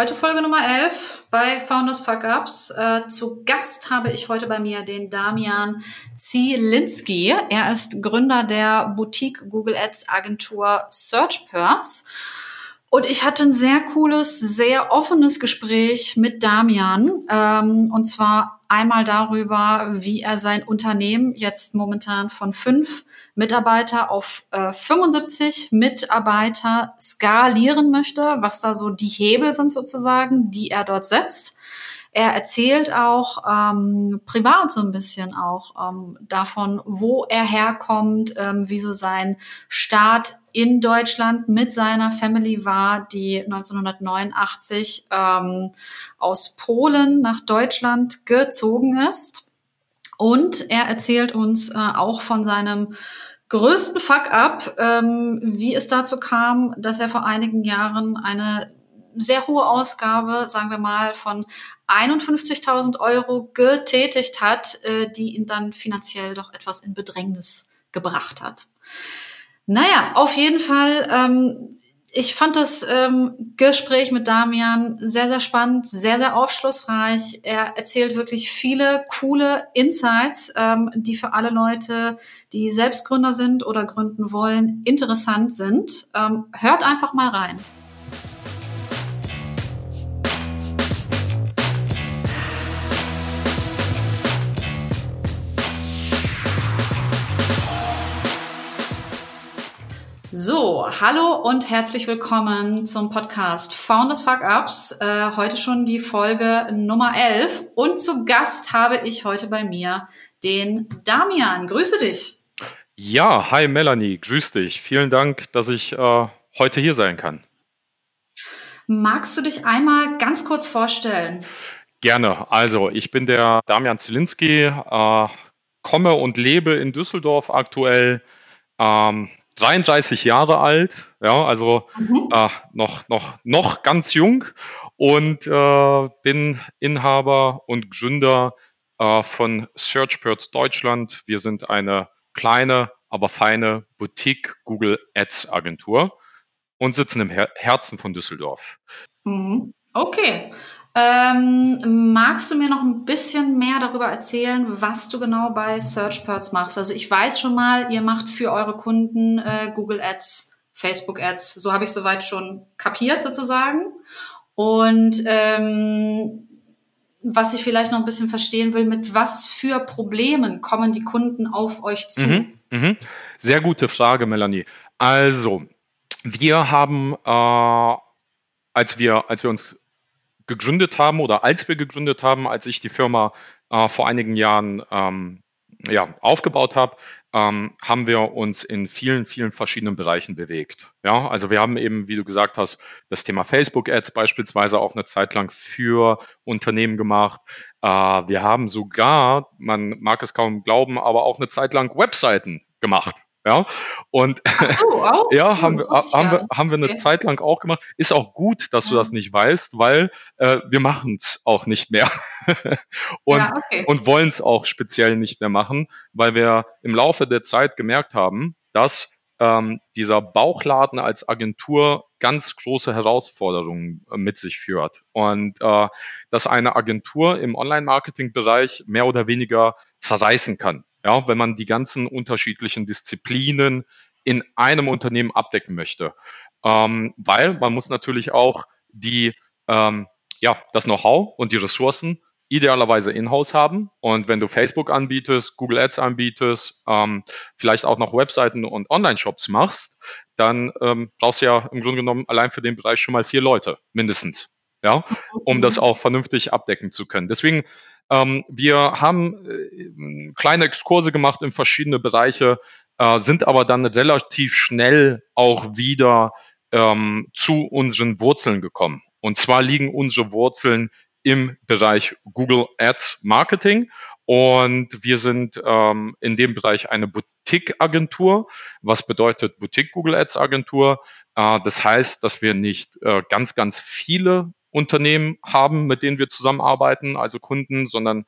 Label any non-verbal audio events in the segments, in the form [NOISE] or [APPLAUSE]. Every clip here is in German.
Heute Folge Nummer 11 bei Founders Fuck Ups. Äh, zu Gast habe ich heute bei mir den Damian Zielinski. Er ist Gründer der Boutique Google Ads Agentur SearchPerts. Und ich hatte ein sehr cooles, sehr offenes Gespräch mit Damian. Ähm, und zwar einmal darüber, wie er sein Unternehmen jetzt momentan von fünf Mitarbeiter auf äh, 75 Mitarbeiter skalieren möchte, was da so die Hebel sind sozusagen, die er dort setzt. Er erzählt auch ähm, privat so ein bisschen auch ähm, davon, wo er herkommt, ähm, wie sein Start in Deutschland mit seiner Family war, die 1989 ähm, aus Polen nach Deutschland gezogen ist. Und er erzählt uns äh, auch von seinem größten Fuck-up, ähm, wie es dazu kam, dass er vor einigen Jahren eine sehr hohe Ausgabe, sagen wir mal, von 51.000 Euro getätigt hat, äh, die ihn dann finanziell doch etwas in Bedrängnis gebracht hat. Naja, auf jeden Fall, ähm, ich fand das ähm, Gespräch mit Damian sehr, sehr spannend, sehr, sehr aufschlussreich. Er erzählt wirklich viele coole Insights, ähm, die für alle Leute, die Selbstgründer sind oder gründen wollen, interessant sind. Ähm, hört einfach mal rein. So, hallo und herzlich willkommen zum Podcast Founders Fuck Ups. Äh, heute schon die Folge Nummer 11 und zu Gast habe ich heute bei mir den Damian. Grüße dich. Ja, hi Melanie, grüß dich. Vielen Dank, dass ich äh, heute hier sein kann. Magst du dich einmal ganz kurz vorstellen? Gerne. Also, ich bin der Damian Zielinski, äh, komme und lebe in Düsseldorf aktuell. Ähm, 33 Jahre alt, ja, also mhm. äh, noch, noch, noch ganz jung und äh, bin Inhaber und Gründer äh, von SearchBirds Deutschland. Wir sind eine kleine, aber feine Boutique Google Ads Agentur und sitzen im Her Herzen von Düsseldorf. Mhm. Okay. Ähm, magst du mir noch ein bisschen mehr darüber erzählen, was du genau bei SearchPerts machst? Also ich weiß schon mal, ihr macht für eure Kunden äh, Google Ads, Facebook Ads. So habe ich soweit schon kapiert sozusagen. Und ähm, was ich vielleicht noch ein bisschen verstehen will, mit was für Problemen kommen die Kunden auf euch zu? Mhm, mh. Sehr gute Frage, Melanie. Also, wir haben, äh, als wir, als wir uns gegründet haben oder als wir gegründet haben, als ich die Firma äh, vor einigen Jahren ähm, ja, aufgebaut habe, ähm, haben wir uns in vielen, vielen verschiedenen Bereichen bewegt. Ja, also wir haben eben, wie du gesagt hast, das Thema Facebook Ads beispielsweise auch eine Zeit lang für Unternehmen gemacht. Äh, wir haben sogar, man mag es kaum glauben, aber auch eine Zeit lang Webseiten gemacht. Ja, und so, [LAUGHS] auch? ja, haben, wir, haben, wir, haben wir eine okay. Zeit lang auch gemacht. Ist auch gut, dass du das nicht weißt, weil äh, wir machen es auch nicht mehr [LAUGHS] und, ja, okay. und wollen es auch speziell nicht mehr machen, weil wir im Laufe der Zeit gemerkt haben, dass ähm, dieser Bauchladen als Agentur ganz große Herausforderungen äh, mit sich führt und äh, dass eine Agentur im Online-Marketing-Bereich mehr oder weniger zerreißen kann ja, wenn man die ganzen unterschiedlichen Disziplinen in einem Unternehmen abdecken möchte. Ähm, weil man muss natürlich auch die, ähm, ja, das Know-how und die Ressourcen idealerweise in-house haben. Und wenn du Facebook anbietest, Google Ads anbietest, ähm, vielleicht auch noch Webseiten und Online-Shops machst, dann ähm, brauchst du ja im Grunde genommen allein für den Bereich schon mal vier Leute mindestens, ja, um das auch vernünftig abdecken zu können. Deswegen ähm, wir haben äh, kleine Exkurse gemacht in verschiedene Bereiche, äh, sind aber dann relativ schnell auch wieder ähm, zu unseren Wurzeln gekommen. Und zwar liegen unsere Wurzeln im Bereich Google Ads Marketing. Und wir sind ähm, in dem Bereich eine Boutique-Agentur. Was bedeutet Boutique Google Ads Agentur? Äh, das heißt, dass wir nicht äh, ganz, ganz viele Unternehmen haben, mit denen wir zusammenarbeiten, also Kunden, sondern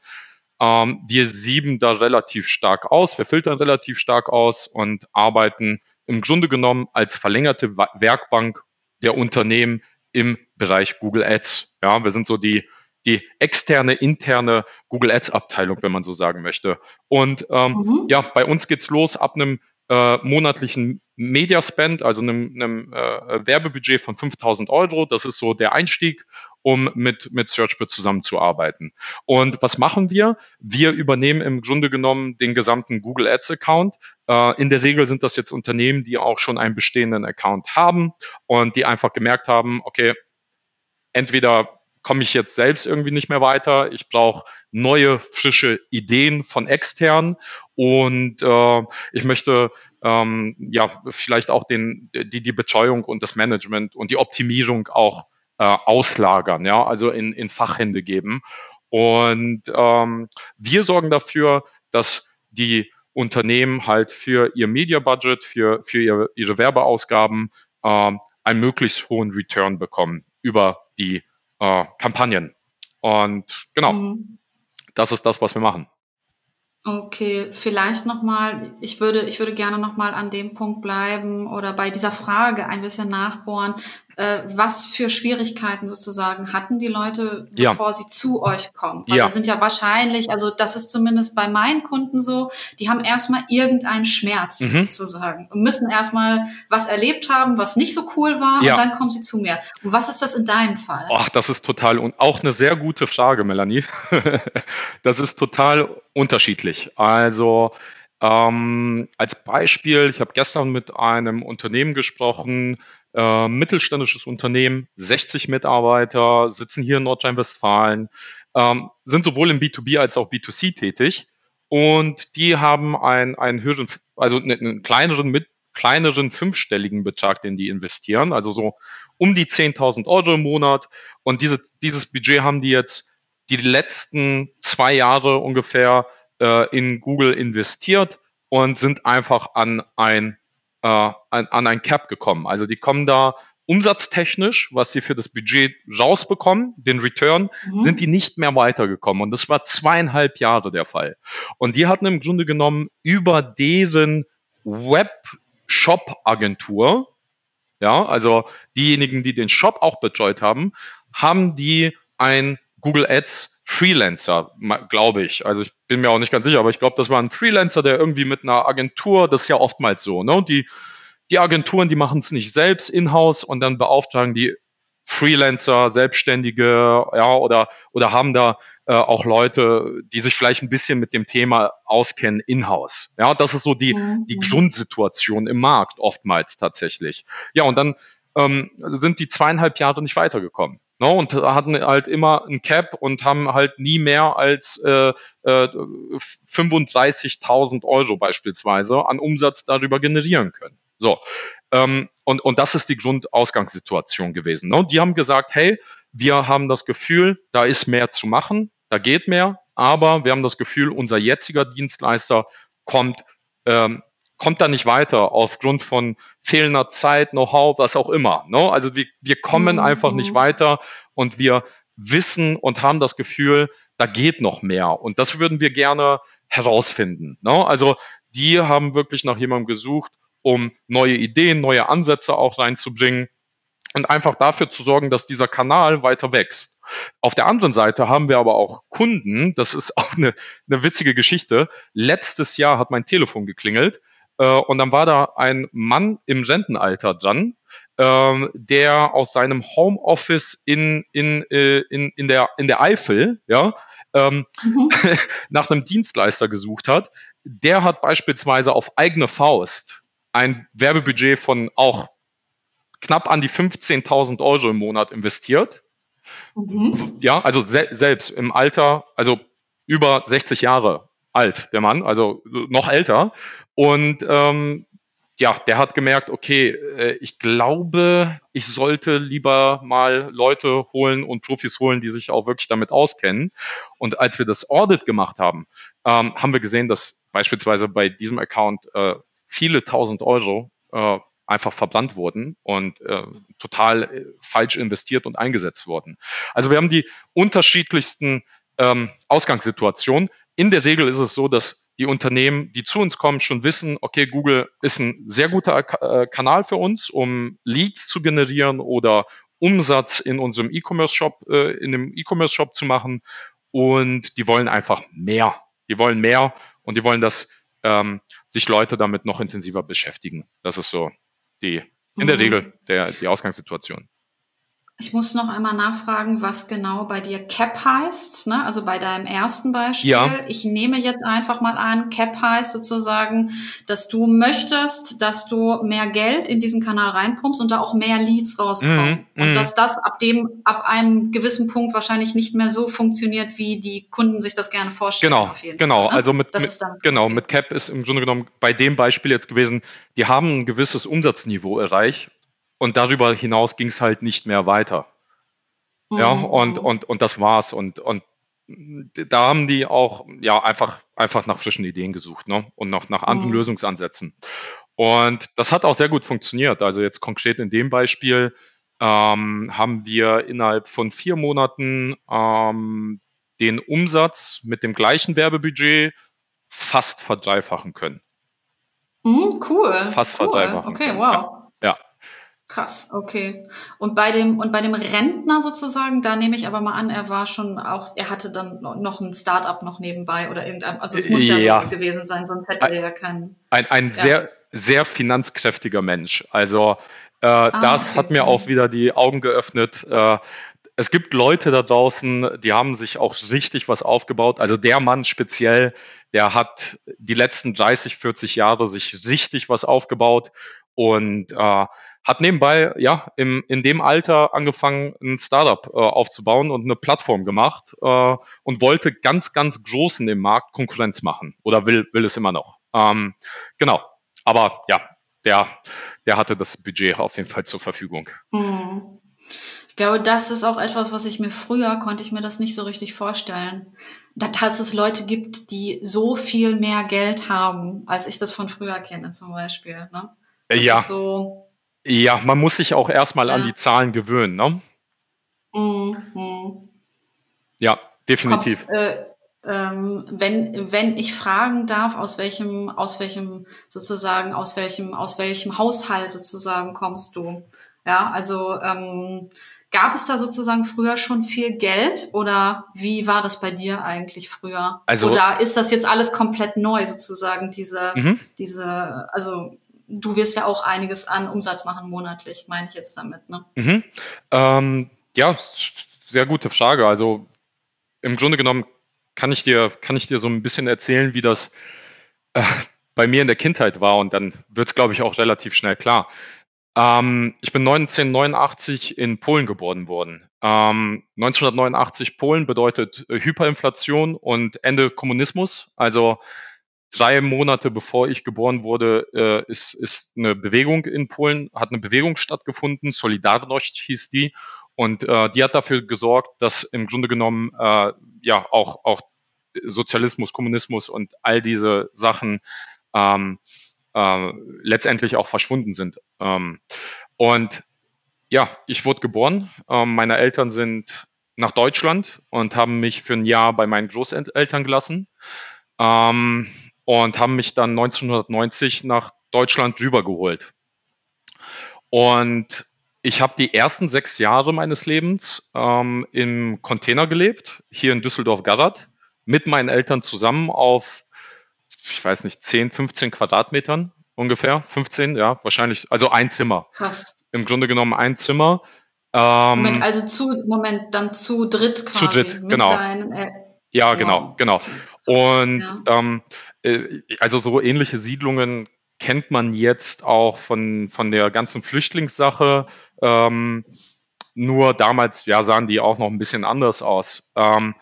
ähm, wir sieben da relativ stark aus, wir filtern relativ stark aus und arbeiten im Grunde genommen als verlängerte Werkbank der Unternehmen im Bereich Google Ads. Ja, wir sind so die, die externe, interne Google Ads Abteilung, wenn man so sagen möchte. Und ähm, mhm. ja, bei uns geht's los ab einem äh, monatlichen Media Spend, also einem, einem äh, Werbebudget von 5000 Euro. Das ist so der Einstieg, um mit, mit SearchBit zusammenzuarbeiten. Und was machen wir? Wir übernehmen im Grunde genommen den gesamten Google Ads Account. Äh, in der Regel sind das jetzt Unternehmen, die auch schon einen bestehenden Account haben und die einfach gemerkt haben, okay, entweder komme ich jetzt selbst irgendwie nicht mehr weiter. Ich brauche neue, frische Ideen von extern und äh, ich möchte ähm, ja vielleicht auch den, die, die Betreuung und das Management und die Optimierung auch äh, auslagern, ja, also in, in Fachhände geben. Und ähm, wir sorgen dafür, dass die Unternehmen halt für ihr Media Budget, für, für ihre, ihre Werbeausgaben äh, einen möglichst hohen Return bekommen über die äh, Kampagnen. Und genau, mhm. das ist das, was wir machen. Okay, vielleicht nochmal, ich würde, ich würde gerne nochmal an dem Punkt bleiben oder bei dieser Frage ein bisschen nachbohren. Äh, was für Schwierigkeiten sozusagen hatten die Leute, bevor ja. sie zu euch kommen? Weil ja. das sind ja wahrscheinlich, also das ist zumindest bei meinen Kunden so, die haben erstmal irgendeinen Schmerz mhm. sozusagen und müssen erstmal was erlebt haben, was nicht so cool war ja. und dann kommen sie zu mir. Und was ist das in deinem Fall? Ach, das ist total und auch eine sehr gute Frage, Melanie. [LAUGHS] das ist total unterschiedlich. Also ähm, als Beispiel, ich habe gestern mit einem Unternehmen gesprochen, äh, mittelständisches Unternehmen, 60 Mitarbeiter, sitzen hier in Nordrhein-Westfalen, ähm, sind sowohl im B2B als auch B2C tätig. Und die haben einen, einen höheren, also einen kleineren, mit, kleineren fünfstelligen Betrag, den die investieren, also so um die 10.000 Euro im Monat. Und diese, dieses Budget haben die jetzt die letzten zwei Jahre ungefähr äh, in Google investiert und sind einfach an ein äh, an, an ein Cap gekommen. Also die kommen da umsatztechnisch, was sie für das Budget rausbekommen, den Return, mhm. sind die nicht mehr weitergekommen. Und das war zweieinhalb Jahre der Fall. Und die hatten im Grunde genommen über deren Web-Shop-Agentur, ja, also diejenigen, die den Shop auch betreut haben, haben die ein Google Ads Freelancer, glaube ich. Also ich bin mir auch nicht ganz sicher, aber ich glaube, das war ein Freelancer, der irgendwie mit einer Agentur, das ist ja oftmals so, ne? Die, die Agenturen, die machen es nicht selbst in-house und dann beauftragen die Freelancer, Selbstständige, ja, oder, oder haben da äh, auch Leute, die sich vielleicht ein bisschen mit dem Thema auskennen in-house. Ja, das ist so die, mhm. die Grundsituation im Markt oftmals tatsächlich. Ja, und dann ähm, sind die zweieinhalb Jahre nicht weitergekommen. No, ne, und hatten halt immer ein Cap und haben halt nie mehr als äh, äh, 35.000 Euro beispielsweise an Umsatz darüber generieren können. So, ähm, und, und das ist die Grundausgangssituation gewesen. Ne? Die haben gesagt, hey, wir haben das Gefühl, da ist mehr zu machen, da geht mehr, aber wir haben das Gefühl, unser jetziger Dienstleister kommt ähm, kommt da nicht weiter aufgrund von fehlender Zeit, Know-how, was auch immer. Ne? Also wir, wir kommen mhm. einfach nicht weiter und wir wissen und haben das Gefühl, da geht noch mehr. Und das würden wir gerne herausfinden. Ne? Also die haben wirklich nach jemandem gesucht, um neue Ideen, neue Ansätze auch reinzubringen und einfach dafür zu sorgen, dass dieser Kanal weiter wächst. Auf der anderen Seite haben wir aber auch Kunden, das ist [LAUGHS] auch eine, eine witzige Geschichte. Letztes Jahr hat mein Telefon geklingelt äh, und dann war da ein Mann im Rentenalter dran, ähm, der aus seinem Homeoffice in, in, äh, in, in, der, in der Eifel ja, ähm, mhm. [LAUGHS] nach einem Dienstleister gesucht hat. Der hat beispielsweise auf eigene Faust ein Werbebudget von auch knapp an die 15.000 Euro im Monat investiert. Mhm. Ja, also se selbst im Alter, also über 60 Jahre alt, der Mann, also noch älter. Und ähm, ja, der hat gemerkt, okay, äh, ich glaube, ich sollte lieber mal Leute holen und Profis holen, die sich auch wirklich damit auskennen. Und als wir das Audit gemacht haben, ähm, haben wir gesehen, dass beispielsweise bei diesem Account äh, viele tausend Euro äh, einfach verbrannt wurden und äh, total äh, falsch investiert und eingesetzt wurden. Also wir haben die unterschiedlichsten ähm, Ausgangssituationen. In der Regel ist es so, dass die Unternehmen, die zu uns kommen, schon wissen, okay, Google ist ein sehr guter äh, Kanal für uns, um Leads zu generieren oder Umsatz in unserem E-Commerce-Shop, äh, in dem E-Commerce-Shop zu machen und die wollen einfach mehr. Die wollen mehr und die wollen, dass ähm, sich Leute damit noch intensiver beschäftigen. Das ist so die, in der mhm. Regel der, die Ausgangssituation. Ich muss noch einmal nachfragen, was genau bei dir Cap heißt. Ne? Also bei deinem ersten Beispiel. Ja. Ich nehme jetzt einfach mal an, Cap heißt sozusagen, dass du möchtest, dass du mehr Geld in diesen Kanal reinpumpst und da auch mehr Leads rauskommen. Mhm, und mhm. dass das ab dem, ab einem gewissen Punkt wahrscheinlich nicht mehr so funktioniert, wie die Kunden sich das gerne vorstellen. Genau, genau. Fall, ne? Also mit, mit genau, okay. mit Cap ist im Grunde genommen bei dem Beispiel jetzt gewesen, die haben ein gewisses Umsatzniveau erreicht und darüber hinaus ging es halt nicht mehr weiter. Mhm. Ja, und, und, und das war's. Und, und da haben die auch ja einfach, einfach nach frischen Ideen gesucht ne? und noch nach anderen mhm. Lösungsansätzen. Und das hat auch sehr gut funktioniert. Also jetzt konkret in dem Beispiel ähm, haben wir innerhalb von vier Monaten ähm, den Umsatz mit dem gleichen Werbebudget fast verdreifachen können. Mhm, cool. Fast cool. verdreifachen. Okay, können. wow. Ja. Krass, okay. Und bei dem und bei dem Rentner sozusagen, da nehme ich aber mal an, er war schon auch, er hatte dann noch ein Startup noch nebenbei oder irgendein, also es muss ja, ja so gewesen sein, sonst hätte er ja keinen. Ein, ein ja. sehr sehr finanzkräftiger Mensch. Also äh, ah, das okay. hat mir auch wieder die Augen geöffnet. Äh, es gibt Leute da draußen, die haben sich auch richtig was aufgebaut. Also der Mann speziell, der hat die letzten 30, 40 Jahre sich richtig was aufgebaut und äh, hat nebenbei ja im, in dem Alter angefangen, ein Startup äh, aufzubauen und eine Plattform gemacht äh, und wollte ganz, ganz groß in dem Markt Konkurrenz machen oder will, will es immer noch. Ähm, genau. Aber ja, der, der hatte das Budget auf jeden Fall zur Verfügung. Mhm. Ich glaube, das ist auch etwas, was ich mir früher konnte ich mir das nicht so richtig vorstellen. Dass es Leute gibt, die so viel mehr Geld haben, als ich das von früher kenne, zum Beispiel. Ne? Das ja. So, ja, man muss sich auch erstmal ja. an die Zahlen gewöhnen, ne? Mhm. Ja, definitiv. Kommst, äh, ähm, wenn, wenn ich fragen darf, aus welchem, aus welchem sozusagen, aus welchem, aus welchem Haushalt sozusagen kommst du? Ja, also ähm, gab es da sozusagen früher schon viel Geld oder wie war das bei dir eigentlich früher? Also, oder ist das jetzt alles komplett neu sozusagen, diese, mhm. diese, also du wirst ja auch einiges an Umsatz machen monatlich, meine ich jetzt damit. Ne? Mhm. Ähm, ja, sehr gute Frage. Also im Grunde genommen kann ich dir, kann ich dir so ein bisschen erzählen, wie das äh, bei mir in der Kindheit war und dann wird es, glaube ich, auch relativ schnell klar. Ähm, ich bin 1989 in Polen geboren worden. Ähm, 1989 Polen bedeutet äh, Hyperinflation und Ende Kommunismus. Also drei Monate bevor ich geboren wurde, äh, ist, ist eine Bewegung in Polen, hat eine Bewegung stattgefunden, Solidarność hieß die. Und äh, die hat dafür gesorgt, dass im Grunde genommen äh, ja auch, auch Sozialismus, Kommunismus und all diese Sachen ähm, äh, letztendlich auch verschwunden sind. Ähm, und ja, ich wurde geboren. Ähm, meine Eltern sind nach Deutschland und haben mich für ein Jahr bei meinen Großeltern gelassen. Ähm, und haben mich dann 1990 nach Deutschland rübergeholt. Und ich habe die ersten sechs Jahre meines Lebens ähm, im Container gelebt, hier in Düsseldorf-Garrat, mit meinen Eltern zusammen auf, ich weiß nicht, 10, 15 Quadratmetern ungefähr. 15, ja, wahrscheinlich, also ein Zimmer. Krass. Im Grunde genommen ein Zimmer. Ähm, Moment, also zu, Moment, dann zu dritt quasi. Zu dritt, genau. Deinen, äh, ja, genau, genau. Und ja. ähm, äh, also so ähnliche Siedlungen kennt man jetzt auch von, von der ganzen Flüchtlingssache. Ähm, nur damals ja, sahen die auch noch ein bisschen anders aus. Ähm,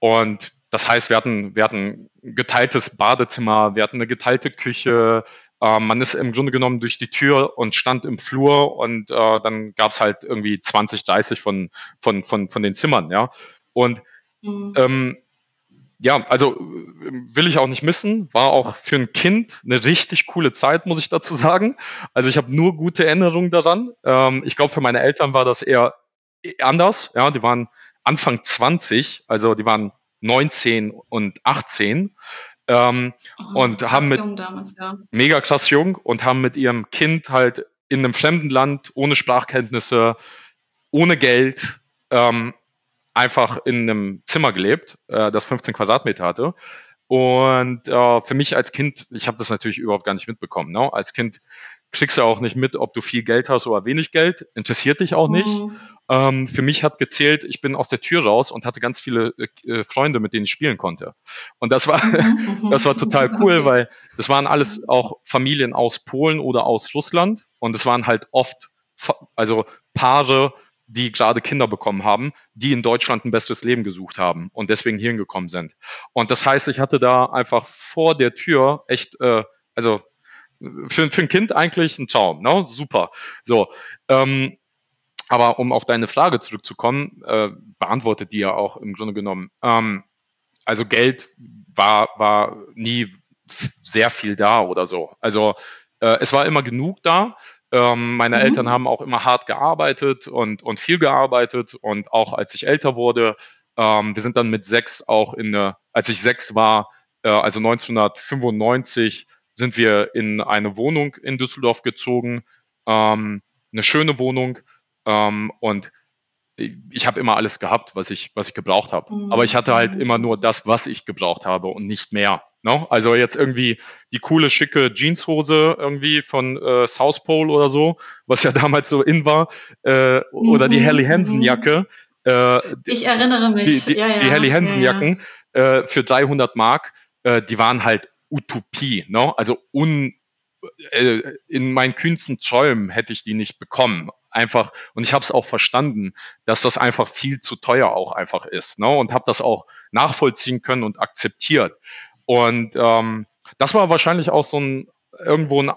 und das heißt, wir hatten, wir hatten ein geteiltes Badezimmer, wir hatten eine geteilte Küche. Äh, man ist im Grunde genommen durch die Tür und stand im Flur und äh, dann gab es halt irgendwie 20, 30 von, von, von, von den Zimmern, ja. Und mhm. ähm, ja, also will ich auch nicht missen. War auch für ein Kind eine richtig coole Zeit, muss ich dazu sagen. Also ich habe nur gute Erinnerungen daran. Ähm, ich glaube, für meine Eltern war das eher anders. Ja, die waren Anfang 20, also die waren 19 und 18 ähm, oh, und haben mit damals, ja. mega krass jung und haben mit ihrem Kind halt in einem fremden Land ohne Sprachkenntnisse ohne Geld ähm, einfach in einem Zimmer gelebt, äh, das 15 Quadratmeter hatte. Und äh, für mich als Kind, ich habe das natürlich überhaupt gar nicht mitbekommen. Ne? Als Kind kriegst du auch nicht mit, ob du viel Geld hast oder wenig Geld. Interessiert dich auch nicht. Mhm. Ähm, für mich hat gezählt, ich bin aus der Tür raus und hatte ganz viele äh, Freunde, mit denen ich spielen konnte. Und das war, mhm, [LAUGHS] mhm. das war total cool, weil das waren alles auch Familien aus Polen oder aus Russland. Und es waren halt oft, also Paare, die gerade Kinder bekommen haben, die in Deutschland ein besseres Leben gesucht haben und deswegen hierhin gekommen sind. Und das heißt, ich hatte da einfach vor der Tür echt, äh, also für, für ein Kind eigentlich ein Traum, ne? Super. So, ähm, aber um auf deine Frage zurückzukommen, äh, beantwortet die ja auch im Grunde genommen. Ähm, also Geld war, war nie sehr viel da oder so. Also äh, es war immer genug da. Ähm, meine mhm. Eltern haben auch immer hart gearbeitet und, und viel gearbeitet. Und auch als ich älter wurde, ähm, wir sind dann mit sechs auch in eine, als ich sechs war, äh, also 1995, sind wir in eine Wohnung in Düsseldorf gezogen. Ähm, eine schöne Wohnung ähm, und ich habe immer alles gehabt, was ich, was ich gebraucht habe. Mhm. Aber ich hatte halt mhm. immer nur das, was ich gebraucht habe und nicht mehr. No? Also jetzt irgendwie die coole, schicke Jeanshose irgendwie von äh, South Pole oder so, was ja [LAUGHS] damals so in war, äh, mhm. oder die Helly Hansen Jacke. Äh, ich erinnere mich. Die, die, ja, ja. die Helly Hansen Jacken ja, äh, für 300 Mark, äh, die waren halt Utopie. No? Also un, in meinen kühnsten Träumen hätte ich die nicht bekommen einfach, und ich habe es auch verstanden, dass das einfach viel zu teuer auch einfach ist, ne? Und habe das auch nachvollziehen können und akzeptiert. Und ähm, das war wahrscheinlich auch so ein irgendwo ein,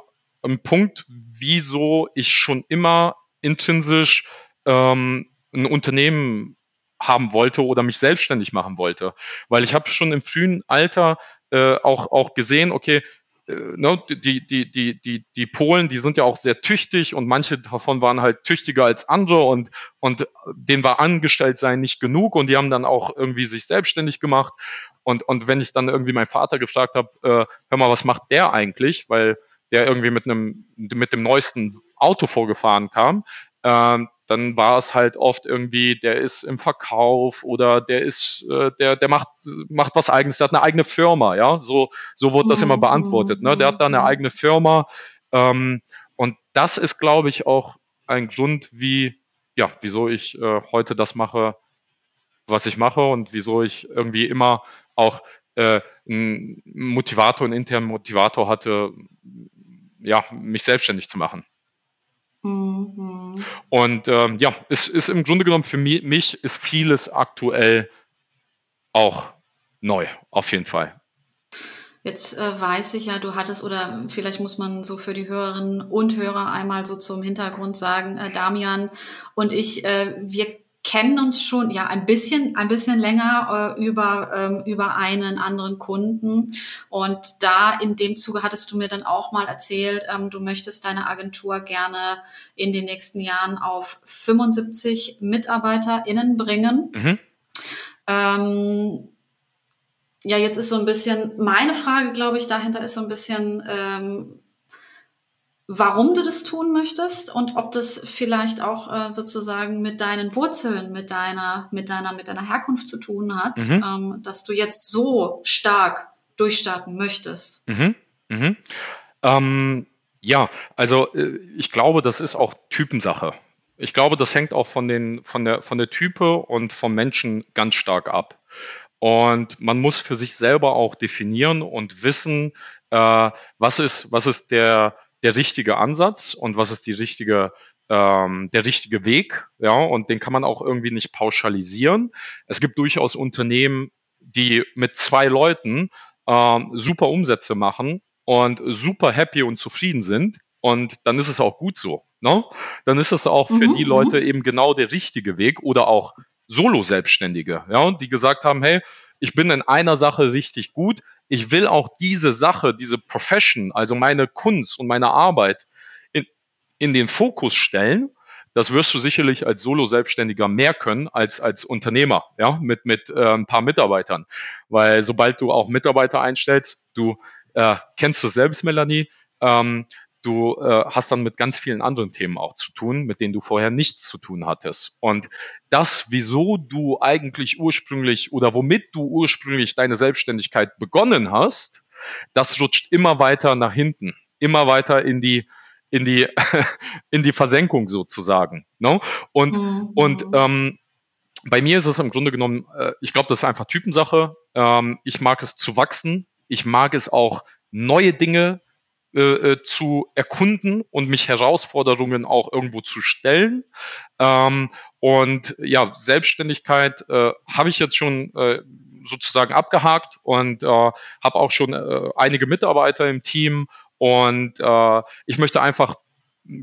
ein Punkt, wieso ich schon immer intrinsisch ähm, ein Unternehmen haben wollte oder mich selbstständig machen wollte. Weil ich habe schon im frühen Alter äh, auch, auch gesehen, okay, äh, ne, die, die, die, die, die Polen, die sind ja auch sehr tüchtig und manche davon waren halt tüchtiger als andere und, und denen war angestellt sein nicht genug und die haben dann auch irgendwie sich selbstständig gemacht. Und, und wenn ich dann irgendwie meinen Vater gefragt habe, äh, hör mal, was macht der eigentlich? Weil der irgendwie mit einem, mit dem neuesten Auto vorgefahren kam, äh, dann war es halt oft irgendwie, der ist im Verkauf oder der ist, äh, der, der macht, macht was eigenes, der hat eine eigene Firma, ja. So, so wurde das immer beantwortet. Ne? Der hat da eine mhm. eigene Firma. Ähm, und das ist, glaube ich, auch ein Grund, wie, ja, wieso ich äh, heute das mache, was ich mache und wieso ich irgendwie immer auch äh, einen Motivator, einen internen Motivator hatte, ja, mich selbstständig zu machen. Mhm. Und ähm, ja, es ist im Grunde genommen für mich ist vieles aktuell auch neu, auf jeden Fall. Jetzt äh, weiß ich ja, du hattest, oder vielleicht muss man so für die Hörerinnen und Hörer einmal so zum Hintergrund sagen, äh, Damian und ich, äh, wir kennen uns schon ja ein bisschen ein bisschen länger äh, über ähm, über einen anderen Kunden und da in dem Zuge hattest du mir dann auch mal erzählt, ähm, du möchtest deine Agentur gerne in den nächsten Jahren auf 75 MitarbeiterInnen bringen. Mhm. Ähm, ja, jetzt ist so ein bisschen meine Frage, glaube ich, dahinter ist so ein bisschen ähm, warum du das tun möchtest und ob das vielleicht auch äh, sozusagen mit deinen Wurzeln, mit deiner, mit deiner, mit deiner Herkunft zu tun hat, mhm. ähm, dass du jetzt so stark durchstarten möchtest. Mhm. Mhm. Ähm, ja, also äh, ich glaube, das ist auch Typensache. Ich glaube, das hängt auch von, den, von, der, von der Type und vom Menschen ganz stark ab. Und man muss für sich selber auch definieren und wissen, äh, was, ist, was ist der, der richtige Ansatz und was ist die richtige, ähm, der richtige Weg. Ja, und den kann man auch irgendwie nicht pauschalisieren. Es gibt durchaus Unternehmen, die mit zwei Leuten ähm, super Umsätze machen und super happy und zufrieden sind. Und dann ist es auch gut so. Ne? Dann ist es auch für mhm, die Leute mhm. eben genau der richtige Weg oder auch Solo-Selbstständige, ja, die gesagt haben, hey, ich bin in einer Sache richtig gut, ich will auch diese Sache, diese Profession, also meine Kunst und meine Arbeit in, in den Fokus stellen. Das wirst du sicherlich als Solo-Selbstständiger mehr können als als Unternehmer, ja, mit, mit äh, ein paar Mitarbeitern. Weil sobald du auch Mitarbeiter einstellst, du äh, kennst es selbst, Melanie, ähm, du äh, hast dann mit ganz vielen anderen Themen auch zu tun, mit denen du vorher nichts zu tun hattest. Und das, wieso du eigentlich ursprünglich oder womit du ursprünglich deine Selbstständigkeit begonnen hast, das rutscht immer weiter nach hinten, immer weiter in die in die [LAUGHS] in die Versenkung sozusagen. No? Und mhm. und ähm, bei mir ist es im Grunde genommen, äh, ich glaube, das ist einfach Typensache. Ähm, ich mag es zu wachsen. Ich mag es auch, neue Dinge äh, äh, zu erkunden und mich Herausforderungen auch irgendwo zu stellen. Ähm, und ja, Selbstständigkeit äh, habe ich jetzt schon äh, sozusagen abgehakt und äh, habe auch schon äh, einige Mitarbeiter im Team und äh, ich möchte einfach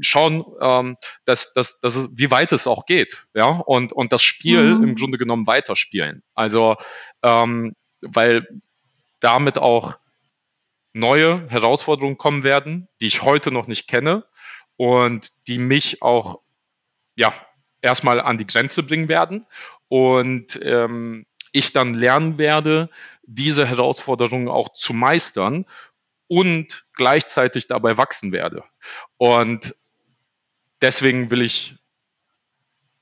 schauen, ähm, dass, dass, dass, wie weit es auch geht, ja, und, und das Spiel mhm. im Grunde genommen weiterspielen. Also, ähm, weil damit auch neue Herausforderungen kommen werden, die ich heute noch nicht kenne und die mich auch, ja, erstmal an die Grenze bringen werden und ähm, ich dann lernen werde, diese Herausforderungen auch zu meistern und gleichzeitig dabei wachsen werde. Und deswegen will ich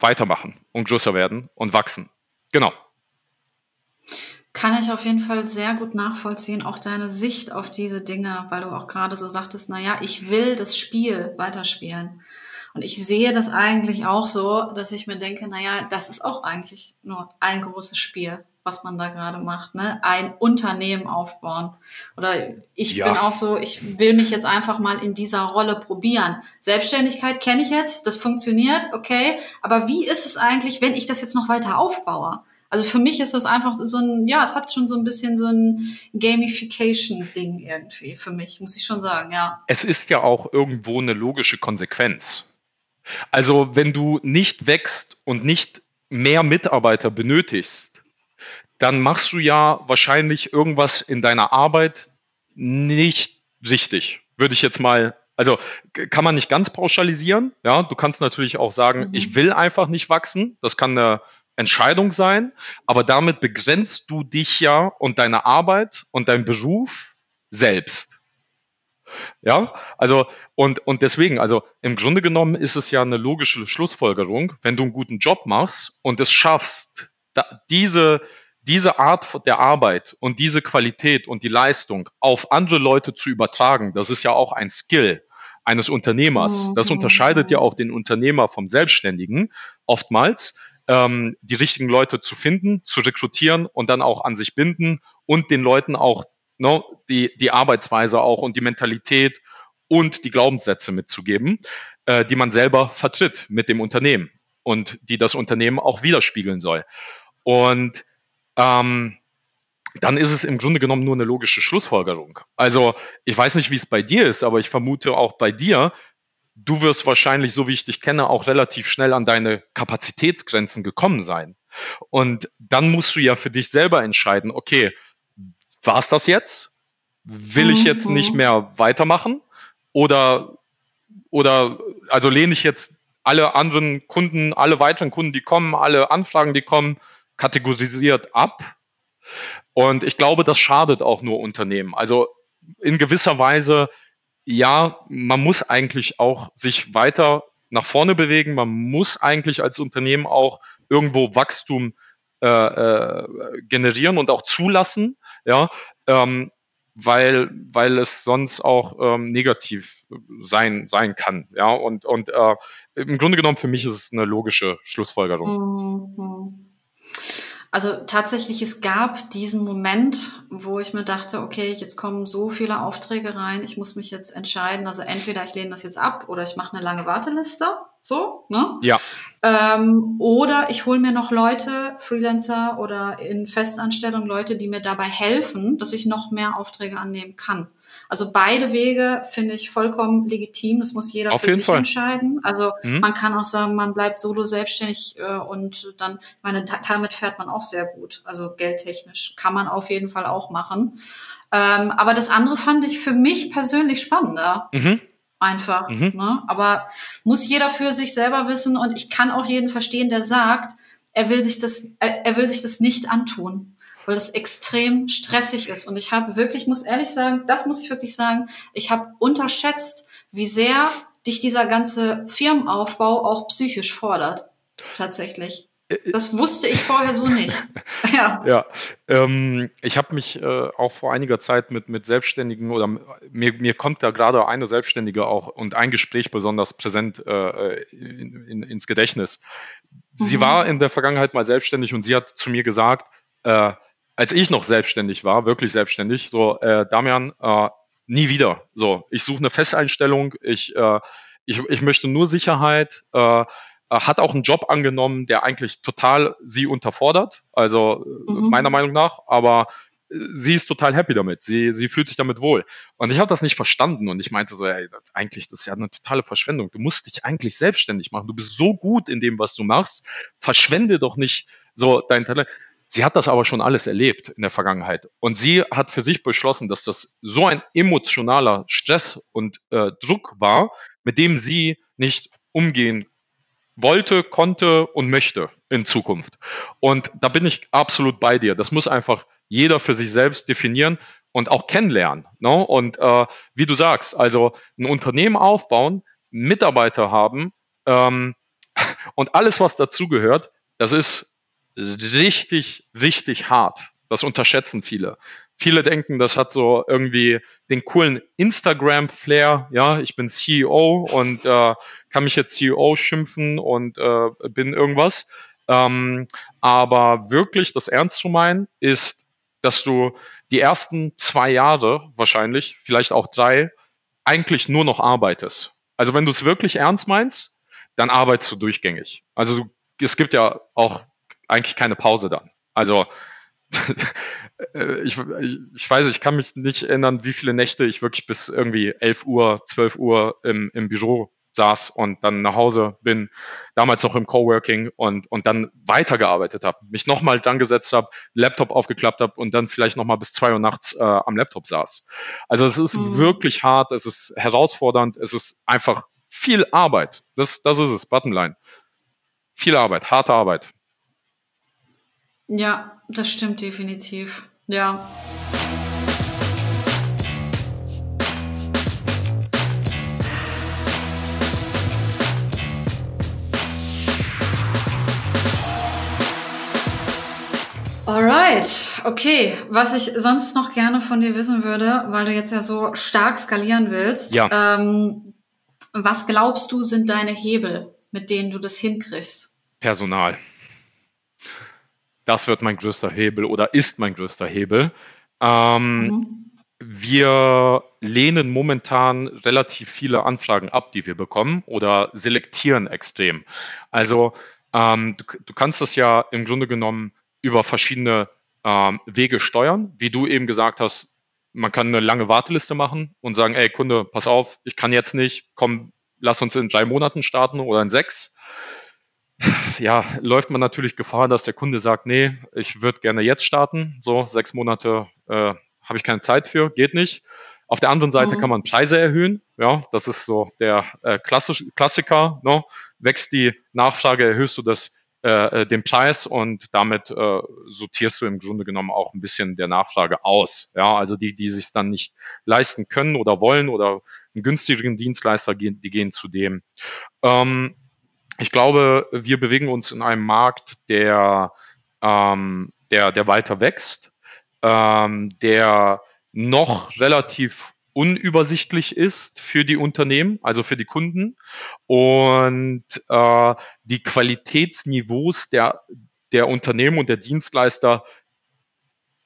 weitermachen und größer werden und wachsen. Genau. Kann ich auf jeden Fall sehr gut nachvollziehen, auch deine Sicht auf diese Dinge, weil du auch gerade so sagtest, na ja, ich will das Spiel weiterspielen. Und ich sehe das eigentlich auch so, dass ich mir denke, na ja, das ist auch eigentlich nur ein großes Spiel was man da gerade macht, ne? Ein Unternehmen aufbauen. Oder ich ja. bin auch so, ich will mich jetzt einfach mal in dieser Rolle probieren. Selbstständigkeit kenne ich jetzt, das funktioniert, okay. Aber wie ist es eigentlich, wenn ich das jetzt noch weiter aufbaue? Also für mich ist das einfach so ein, ja, es hat schon so ein bisschen so ein Gamification-Ding irgendwie für mich, muss ich schon sagen, ja. Es ist ja auch irgendwo eine logische Konsequenz. Also wenn du nicht wächst und nicht mehr Mitarbeiter benötigst, dann machst du ja wahrscheinlich irgendwas in deiner Arbeit nicht richtig, würde ich jetzt mal also kann man nicht ganz pauschalisieren. Ja, du kannst natürlich auch sagen, mhm. ich will einfach nicht wachsen. Das kann eine Entscheidung sein, aber damit begrenzt du dich ja und deine Arbeit und dein Beruf selbst. Ja, also und und deswegen, also im Grunde genommen ist es ja eine logische Schlussfolgerung, wenn du einen guten Job machst und es schaffst, da, diese diese Art der Arbeit und diese Qualität und die Leistung auf andere Leute zu übertragen, das ist ja auch ein Skill eines Unternehmers. Mhm. Das unterscheidet ja auch den Unternehmer vom Selbstständigen oftmals, ähm, die richtigen Leute zu finden, zu rekrutieren und dann auch an sich binden und den Leuten auch ne, die, die Arbeitsweise auch und die Mentalität und die Glaubenssätze mitzugeben, äh, die man selber vertritt mit dem Unternehmen und die das Unternehmen auch widerspiegeln soll. Und ähm, dann ist es im Grunde genommen nur eine logische Schlussfolgerung. Also ich weiß nicht, wie es bei dir ist, aber ich vermute auch bei dir, du wirst wahrscheinlich, so wie ich dich kenne, auch relativ schnell an deine Kapazitätsgrenzen gekommen sein. Und dann musst du ja für dich selber entscheiden, okay, war es das jetzt? Will ich jetzt nicht mhm. mehr weitermachen? Oder, oder, also lehne ich jetzt alle anderen Kunden, alle weiteren Kunden, die kommen, alle Anfragen, die kommen, kategorisiert ab. Und ich glaube, das schadet auch nur Unternehmen. Also in gewisser Weise, ja, man muss eigentlich auch sich weiter nach vorne bewegen. Man muss eigentlich als Unternehmen auch irgendwo Wachstum äh, äh, generieren und auch zulassen, ja, ähm, weil, weil es sonst auch ähm, negativ sein, sein kann. Ja, und, und äh, im Grunde genommen für mich ist es eine logische Schlussfolgerung. Mhm. Also tatsächlich, es gab diesen Moment, wo ich mir dachte, okay, jetzt kommen so viele Aufträge rein, ich muss mich jetzt entscheiden. Also entweder ich lehne das jetzt ab oder ich mache eine lange Warteliste. So, ne? Ja. Ähm, oder ich hole mir noch Leute, Freelancer oder in Festanstellung Leute, die mir dabei helfen, dass ich noch mehr Aufträge annehmen kann. Also beide Wege finde ich vollkommen legitim. Das muss jeder Auf für sich Fall. entscheiden. Also mhm. man kann auch sagen, man bleibt solo selbstständig äh, und dann, meine, damit fährt man auch sehr gut. Also geldtechnisch kann man auf jeden Fall auch machen. Ähm, aber das andere fand ich für mich persönlich spannender. Mhm. Einfach. Mhm. Ne? Aber muss jeder für sich selber wissen und ich kann auch jeden verstehen, der sagt, er will sich das, er, er will sich das nicht antun weil es extrem stressig ist. Und ich habe wirklich, muss ehrlich sagen, das muss ich wirklich sagen, ich habe unterschätzt, wie sehr dich dieser ganze Firmenaufbau auch psychisch fordert. Tatsächlich. Äh, äh, das wusste ich vorher so nicht. [LAUGHS] ja. ja ähm, ich habe mich äh, auch vor einiger Zeit mit, mit Selbstständigen oder mir, mir kommt da gerade eine Selbstständige auch und ein Gespräch besonders präsent äh, in, in, ins Gedächtnis. Sie mhm. war in der Vergangenheit mal selbstständig und sie hat zu mir gesagt, äh, als ich noch selbstständig war, wirklich selbstständig, so, äh, Damian, äh, nie wieder. So, ich suche eine Festeinstellung, ich, äh, ich, ich möchte nur Sicherheit, äh, hat auch einen Job angenommen, der eigentlich total sie unterfordert, also äh, mhm. meiner Meinung nach, aber äh, sie ist total happy damit. Sie, sie fühlt sich damit wohl. Und ich habe das nicht verstanden und ich meinte so, ey, das, eigentlich, das ist ja eine totale Verschwendung. Du musst dich eigentlich selbstständig machen. Du bist so gut in dem, was du machst. Verschwende doch nicht so dein Talent. Sie hat das aber schon alles erlebt in der Vergangenheit. Und sie hat für sich beschlossen, dass das so ein emotionaler Stress und äh, Druck war, mit dem sie nicht umgehen wollte, konnte und möchte in Zukunft. Und da bin ich absolut bei dir. Das muss einfach jeder für sich selbst definieren und auch kennenlernen. Ne? Und äh, wie du sagst, also ein Unternehmen aufbauen, Mitarbeiter haben ähm, [LAUGHS] und alles, was dazugehört, das ist richtig, richtig hart. Das unterschätzen viele. Viele denken, das hat so irgendwie den coolen Instagram-Flair. Ja, ich bin CEO und äh, kann mich jetzt CEO schimpfen und äh, bin irgendwas. Ähm, aber wirklich das ernst zu meinen ist, dass du die ersten zwei Jahre wahrscheinlich, vielleicht auch drei, eigentlich nur noch arbeitest. Also wenn du es wirklich ernst meinst, dann arbeitest du durchgängig. Also du, es gibt ja auch eigentlich keine Pause dann. Also [LAUGHS] äh, ich, ich weiß, ich kann mich nicht erinnern, wie viele Nächte ich wirklich bis irgendwie 11 Uhr, 12 Uhr im, im Büro saß und dann nach Hause bin, damals noch im Coworking und, und dann weitergearbeitet habe, mich nochmal dann gesetzt habe, Laptop aufgeklappt habe und dann vielleicht nochmal bis zwei Uhr nachts äh, am Laptop saß. Also es ist mhm. wirklich hart, es ist herausfordernd, es ist einfach viel Arbeit. Das, das ist es, Buttonline. Viel Arbeit, harte Arbeit. Ja, das stimmt definitiv. Ja. Alright, okay. Was ich sonst noch gerne von dir wissen würde, weil du jetzt ja so stark skalieren willst, ja. ähm, was glaubst du sind deine Hebel, mit denen du das hinkriegst? Personal. Das wird mein größter Hebel oder ist mein größter Hebel. Ähm, mhm. Wir lehnen momentan relativ viele Anfragen ab, die wir bekommen oder selektieren extrem. Also ähm, du, du, kannst das ja im Grunde genommen über verschiedene ähm, Wege steuern. Wie du eben gesagt hast, man kann eine lange Warteliste machen und sagen, ey Kunde, pass auf, ich kann jetzt nicht, komm, lass uns in drei Monaten starten oder in sechs ja, läuft man natürlich Gefahr, dass der Kunde sagt, nee, ich würde gerne jetzt starten. So, sechs Monate äh, habe ich keine Zeit für, geht nicht. Auf der anderen Seite mhm. kann man Preise erhöhen. Ja, das ist so der äh, Klassisch, Klassiker. Ne? Wächst die Nachfrage, erhöhst du das, äh, äh, den Preis und damit äh, sortierst du im Grunde genommen auch ein bisschen der Nachfrage aus. Ja, also die, die sich dann nicht leisten können oder wollen oder einen günstigeren Dienstleister gehen, die gehen zu dem. Ähm, ich glaube, wir bewegen uns in einem Markt, der, ähm, der, der weiter wächst, ähm, der noch relativ unübersichtlich ist für die Unternehmen, also für die Kunden und äh, die Qualitätsniveaus der, der Unternehmen und der Dienstleister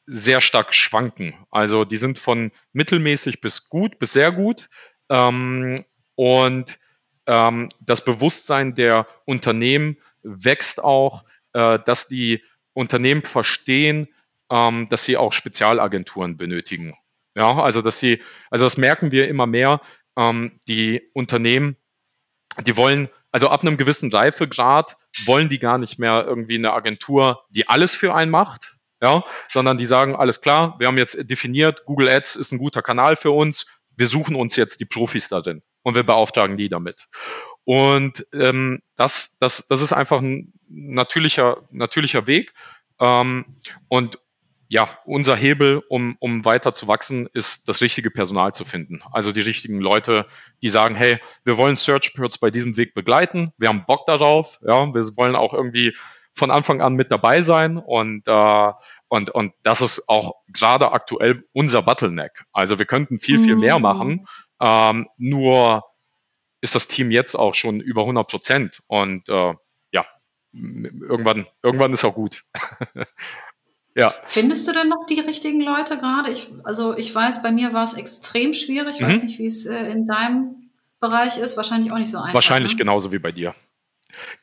sehr stark schwanken. Also die sind von mittelmäßig bis gut bis sehr gut ähm, und ähm, das Bewusstsein der Unternehmen wächst auch, äh, dass die Unternehmen verstehen, ähm, dass sie auch Spezialagenturen benötigen. Ja, also dass sie, also das merken wir immer mehr. Ähm, die Unternehmen, die wollen, also ab einem gewissen Reifegrad wollen die gar nicht mehr irgendwie eine Agentur, die alles für einen macht, ja, sondern die sagen, alles klar, wir haben jetzt definiert, Google Ads ist ein guter Kanal für uns, wir suchen uns jetzt die Profis darin und wir beauftragen die damit. Und ähm, das, das, das ist einfach ein natürlicher, natürlicher Weg. Ähm, und ja, unser Hebel, um, um weiter zu wachsen, ist das richtige Personal zu finden. Also die richtigen Leute, die sagen, hey, wir wollen Searchbirds bei diesem Weg begleiten, wir haben Bock darauf, ja, wir wollen auch irgendwie von Anfang an mit dabei sein und, äh, und, und das ist auch gerade aktuell unser Bottleneck. Also wir könnten viel, viel mehr mhm. machen, ähm, nur ist das Team jetzt auch schon über 100 Prozent und äh, ja, irgendwann, irgendwann ist auch gut. [LAUGHS] Ja. Findest du denn noch die richtigen Leute gerade? Ich, also ich weiß, bei mir war es extrem schwierig. Ich mhm. weiß nicht, wie es äh, in deinem Bereich ist. Wahrscheinlich auch nicht so einfach. Wahrscheinlich ne? genauso wie bei dir.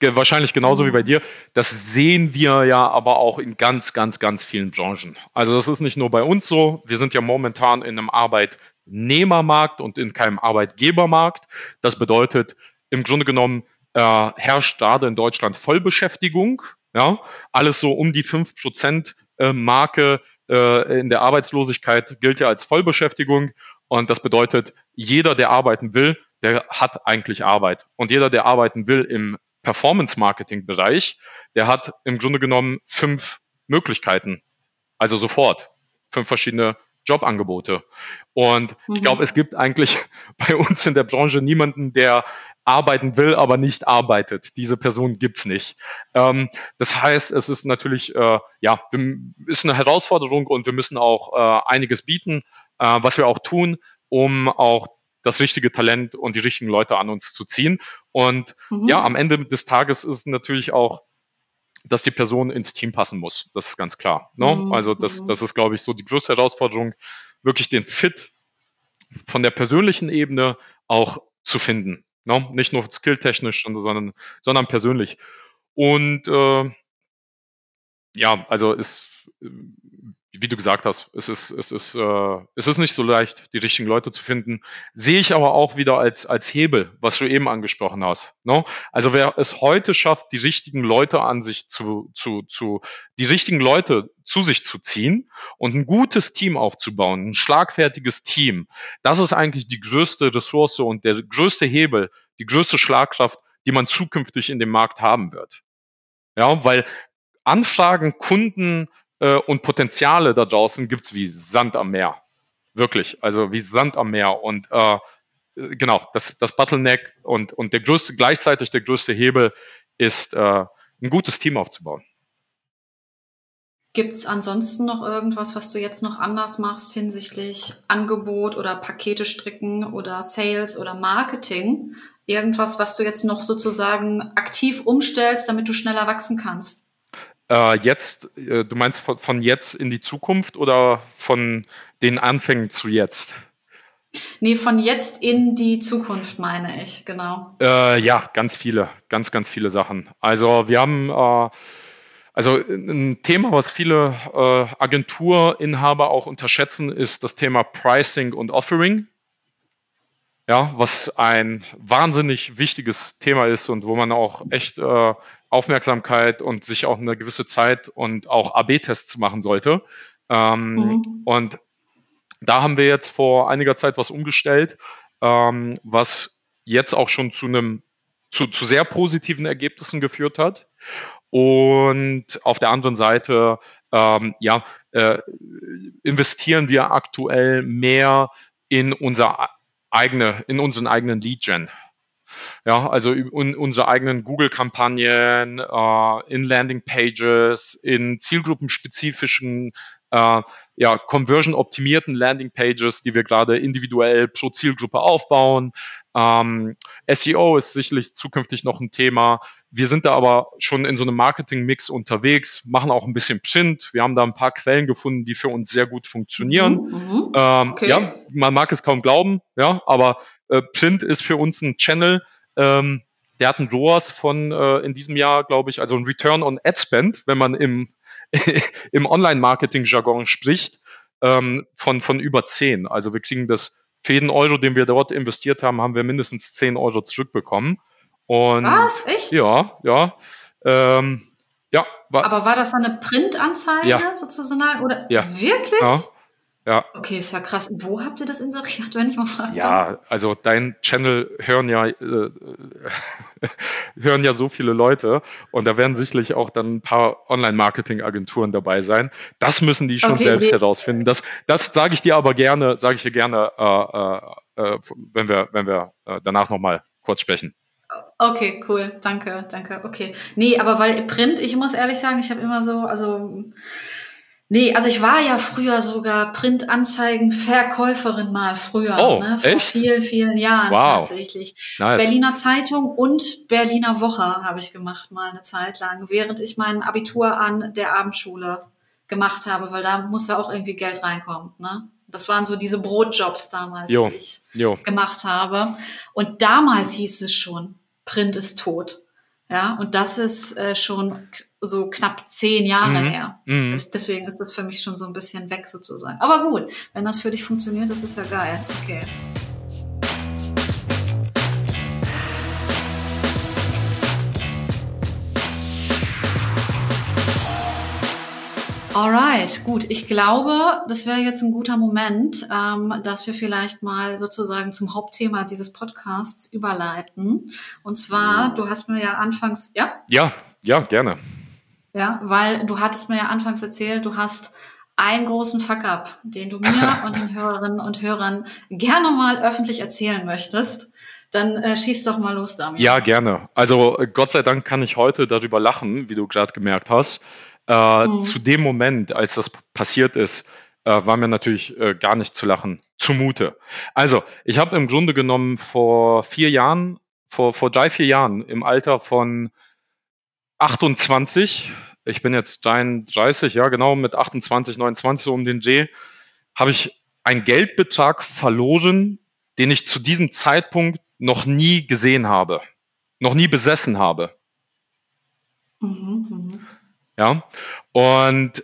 Wahrscheinlich genauso wie bei dir. Das sehen wir ja aber auch in ganz, ganz, ganz vielen Branchen. Also das ist nicht nur bei uns so. Wir sind ja momentan in einem Arbeitnehmermarkt und in keinem Arbeitgebermarkt. Das bedeutet im Grunde genommen, äh, herrscht gerade in Deutschland Vollbeschäftigung. Ja, alles so um die fünf Prozent äh, Marke äh, in der Arbeitslosigkeit gilt ja als Vollbeschäftigung. Und das bedeutet, jeder, der arbeiten will, der hat eigentlich Arbeit. Und jeder, der arbeiten will im Performance-Marketing-Bereich, der hat im Grunde genommen fünf Möglichkeiten. Also sofort. Fünf verschiedene Jobangebote. Und mhm. ich glaube, es gibt eigentlich [LAUGHS] bei uns in der Branche niemanden, der arbeiten will, aber nicht arbeitet. Diese Person gibt's nicht. Ähm, das heißt, es ist natürlich, äh, ja, ist eine Herausforderung und wir müssen auch äh, einiges bieten, äh, was wir auch tun, um auch das richtige Talent und die richtigen Leute an uns zu ziehen. Und mhm. ja, am Ende des Tages ist natürlich auch dass die Person ins Team passen muss. Das ist ganz klar. Ne? Mhm. Also das, mhm. das ist, glaube ich, so die größte Herausforderung, wirklich den Fit von der persönlichen Ebene auch zu finden. Ne? Nicht nur skilltechnisch, sondern, sondern persönlich. Und äh, ja, also ist, wie du gesagt hast, es ist, es ist, äh, es ist nicht so leicht, die richtigen Leute zu finden. Sehe ich aber auch wieder als, als Hebel, was du eben angesprochen hast. Ne? Also wer es heute schafft, die richtigen Leute an sich zu, zu, zu, die richtigen Leute zu sich zu ziehen und ein gutes Team aufzubauen, ein schlagfertiges Team, das ist eigentlich die größte Ressource und der größte Hebel, die größte Schlagkraft, die man zukünftig in dem Markt haben wird. Ja, weil Anfragen, Kunden, äh, und Potenziale da draußen gibt's wie Sand am Meer. Wirklich, also wie Sand am Meer. Und äh, genau, das, das Bottleneck und, und der größte, gleichzeitig der größte Hebel ist, äh, ein gutes Team aufzubauen. Gibt es ansonsten noch irgendwas, was du jetzt noch anders machst hinsichtlich Angebot oder Pakete stricken oder Sales oder Marketing? Irgendwas, was du jetzt noch sozusagen aktiv umstellst, damit du schneller wachsen kannst? Äh, jetzt, äh, du meinst von, von, jetzt in die Zukunft oder von den Anfängen zu jetzt? Nee, von jetzt in die Zukunft meine ich, genau. Äh, ja, ganz viele, ganz, ganz viele Sachen. Also wir haben, äh, also ein Thema, was viele äh, Agenturinhaber auch unterschätzen, ist das Thema Pricing und Offering. Ja, was ein wahnsinnig wichtiges Thema ist und wo man auch echt äh, Aufmerksamkeit und sich auch eine gewisse Zeit und auch AB-Tests machen sollte. Ähm, mhm. Und da haben wir jetzt vor einiger Zeit was umgestellt, ähm, was jetzt auch schon zu einem zu, zu sehr positiven Ergebnissen geführt hat. Und auf der anderen Seite, ähm, ja, äh, investieren wir aktuell mehr in unser eigene, in unseren eigenen Lead-Gen. Ja, also in unsere eigenen Google-Kampagnen, äh, in Landing-Pages, in zielgruppenspezifischen, äh, ja, conversion-optimierten Landing-Pages, die wir gerade individuell pro Zielgruppe aufbauen. Ähm, SEO ist sicherlich zukünftig noch ein Thema. Wir sind da aber schon in so einem Marketing-Mix unterwegs, machen auch ein bisschen Print. Wir haben da ein paar Quellen gefunden, die für uns sehr gut funktionieren. Mhm, mhm. ähm, okay. Ja, man mag es kaum glauben, ja, aber äh, Print ist für uns ein Channel, ähm, der hat ein ROAS von äh, in diesem Jahr, glaube ich, also ein Return on Ad Spend, wenn man im, [LAUGHS] im Online-Marketing-Jargon spricht, ähm, von, von über 10. Also wir kriegen das für jeden Euro, den wir dort investiert haben, haben wir mindestens 10 Euro zurückbekommen. Und, Was? Echt? Ja, ja. Ähm, ja war, Aber war das dann eine Printanzeige ja. sozusagen? Oder ja. wirklich? Ja. Ja. Okay, ist ja krass. Wo habt ihr das inseriert, [LAUGHS] wenn ich mal frage? Ja, also dein Channel hören ja äh, [LAUGHS] hören ja so viele Leute und da werden sicherlich auch dann ein paar Online-Marketing-Agenturen dabei sein. Das müssen die schon okay, selbst nee. herausfinden. Das, das sage ich dir aber gerne, sage ich dir gerne, äh, äh, äh wenn wir, wenn wir äh, danach nochmal kurz sprechen. Okay, cool. Danke, danke. Okay. Nee, aber weil Print, ich muss ehrlich sagen, ich habe immer so, also Nee, also ich war ja früher sogar Printanzeigen-Verkäuferin mal früher, oh, ne? vor echt? vielen, vielen Jahren wow. tatsächlich. Nice. Berliner Zeitung und Berliner Woche habe ich gemacht mal eine Zeit lang, während ich mein Abitur an der Abendschule gemacht habe, weil da muss ja auch irgendwie Geld reinkommen. Ne? Das waren so diese Brotjobs damals, jo. die ich jo. gemacht habe. Und damals hieß es schon, Print ist tot. Ja, und das ist äh, schon so knapp zehn Jahre mhm. her. Mhm. Das, deswegen ist das für mich schon so ein bisschen weg sozusagen. Aber gut, wenn das für dich funktioniert, das ist ja geil. Okay. Alright, gut. Ich glaube, das wäre jetzt ein guter Moment, ähm, dass wir vielleicht mal sozusagen zum Hauptthema dieses Podcasts überleiten. Und zwar, du hast mir ja anfangs, ja? Ja, ja, gerne. Ja, weil du hattest mir ja anfangs erzählt, du hast einen großen Fuck-up, den du mir [LAUGHS] und den Hörerinnen und Hörern gerne mal öffentlich erzählen möchtest. Dann äh, schieß doch mal los damit. Ja, gerne. Also Gott sei Dank kann ich heute darüber lachen, wie du gerade gemerkt hast. Äh, mhm. Zu dem Moment, als das passiert ist, äh, war mir natürlich äh, gar nicht zu lachen zumute. Also, ich habe im Grunde genommen vor vier Jahren, vor, vor drei, vier Jahren im Alter von 28, ich bin jetzt 33, ja genau, mit 28, 29 so um den Dreh, habe ich einen Geldbetrag verloren, den ich zu diesem Zeitpunkt noch nie gesehen habe, noch nie besessen habe. Mhm, mh. Ja, und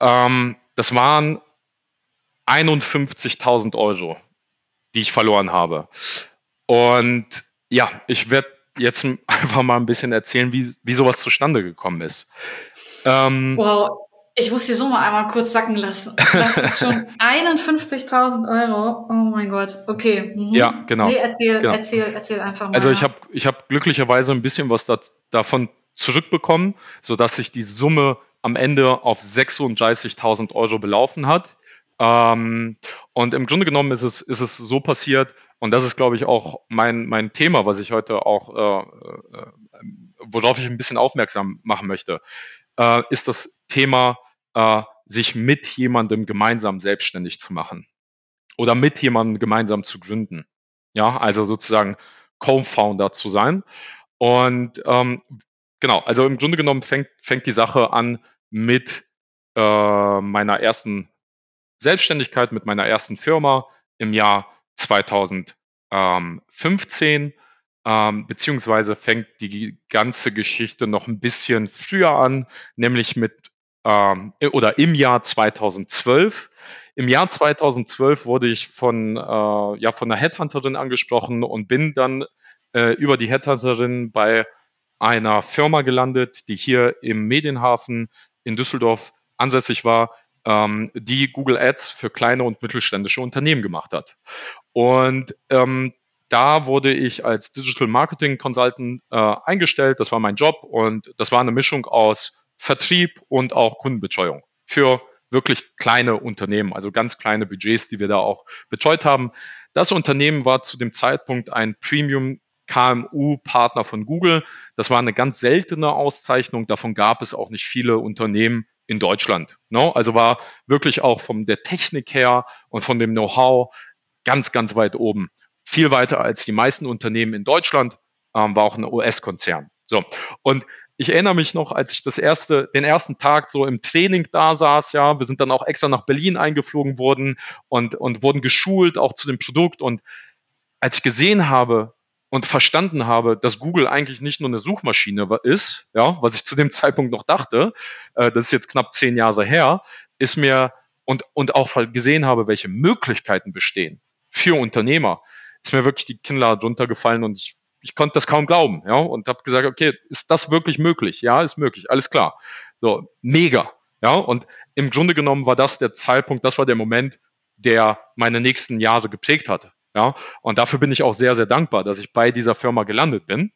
ähm, das waren 51.000 Euro, die ich verloren habe. Und ja, ich werde jetzt [LAUGHS] einfach mal ein bisschen erzählen, wie, wie sowas zustande gekommen ist. Ähm, wow, ich muss dir so mal einmal kurz sacken lassen. Das ist schon [LAUGHS] 51.000 Euro. Oh mein Gott. Okay. Mhm. Ja, genau. Nee, erzähl, genau. erzähl, erzähl einfach mal. Also ich habe ich hab glücklicherweise ein bisschen was da, davon zurückbekommen, sodass sich die Summe am Ende auf 36.000 Euro belaufen hat. Ähm, und im Grunde genommen ist es, ist es so passiert, und das ist, glaube ich, auch mein, mein Thema, was ich heute auch, äh, äh, worauf ich ein bisschen aufmerksam machen möchte, äh, ist das Thema, äh, sich mit jemandem gemeinsam selbstständig zu machen oder mit jemandem gemeinsam zu gründen. Ja, also sozusagen Co-Founder zu sein. Und ähm, genau, also im Grunde genommen fängt, fängt die Sache an mit äh, meiner ersten Selbstständigkeit, mit meiner ersten Firma im Jahr 2015. Ähm, beziehungsweise fängt die ganze Geschichte noch ein bisschen früher an, nämlich mit ähm, oder im Jahr 2012. Im Jahr 2012 wurde ich von, äh, ja, von einer Headhunterin angesprochen und bin dann äh, über die Headhunterin bei einer Firma gelandet, die hier im Medienhafen in Düsseldorf ansässig war, ähm, die Google Ads für kleine und mittelständische Unternehmen gemacht hat. Und ähm, da wurde ich als Digital Marketing Consultant äh, eingestellt. Das war mein Job und das war eine Mischung aus Vertrieb und auch Kundenbetreuung für wirklich kleine Unternehmen, also ganz kleine Budgets, die wir da auch betreut haben. Das Unternehmen war zu dem Zeitpunkt ein Premium KMU-Partner von Google. Das war eine ganz seltene Auszeichnung. Davon gab es auch nicht viele Unternehmen in Deutschland. No? Also war wirklich auch von der Technik her und von dem Know-how ganz, ganz weit oben. Viel weiter als die meisten Unternehmen in Deutschland, ähm, war auch ein US-Konzern. So. Und ich erinnere mich noch, als ich das erste, den ersten Tag so im Training da saß, ja, wir sind dann auch extra nach Berlin eingeflogen worden und, und wurden geschult auch zu dem Produkt. Und als ich gesehen habe, und verstanden habe, dass Google eigentlich nicht nur eine Suchmaschine ist, ja, was ich zu dem [LAUGHS] Zeitpunkt noch dachte, äh, das ist jetzt knapp zehn Jahre her, ist mir und, und auch gesehen habe, welche Möglichkeiten bestehen für Unternehmer, ist mir wirklich die Kinnlade drunter gefallen und ich, ich konnte das kaum glauben, ja, und habe gesagt, okay, ist das wirklich möglich? Ja, ist möglich, alles klar. So, mega, ja, und im Grunde genommen war das der Zeitpunkt, das war der Moment, der meine nächsten Jahre geprägt hat. Ja, und dafür bin ich auch sehr, sehr dankbar, dass ich bei dieser Firma gelandet bin.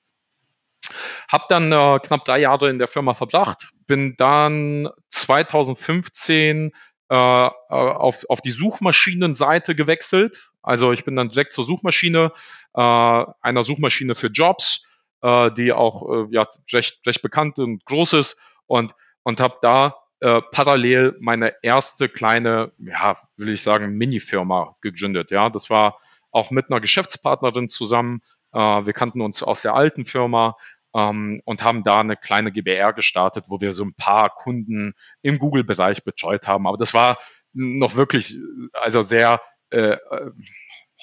Hab dann äh, knapp drei Jahre in der Firma verbracht, bin dann 2015 äh, äh, auf, auf die Suchmaschinenseite gewechselt. Also ich bin dann direkt zur Suchmaschine, äh, einer Suchmaschine für Jobs, äh, die auch ja, recht, recht bekannt und groß ist und, und habe da äh, parallel meine erste kleine, ja, will ich sagen, Mini-Firma gegründet. Ja, das war auch mit einer Geschäftspartnerin zusammen. Äh, wir kannten uns aus der alten Firma ähm, und haben da eine kleine GBR gestartet, wo wir so ein paar Kunden im Google-Bereich betreut haben. Aber das war noch wirklich, also sehr äh, äh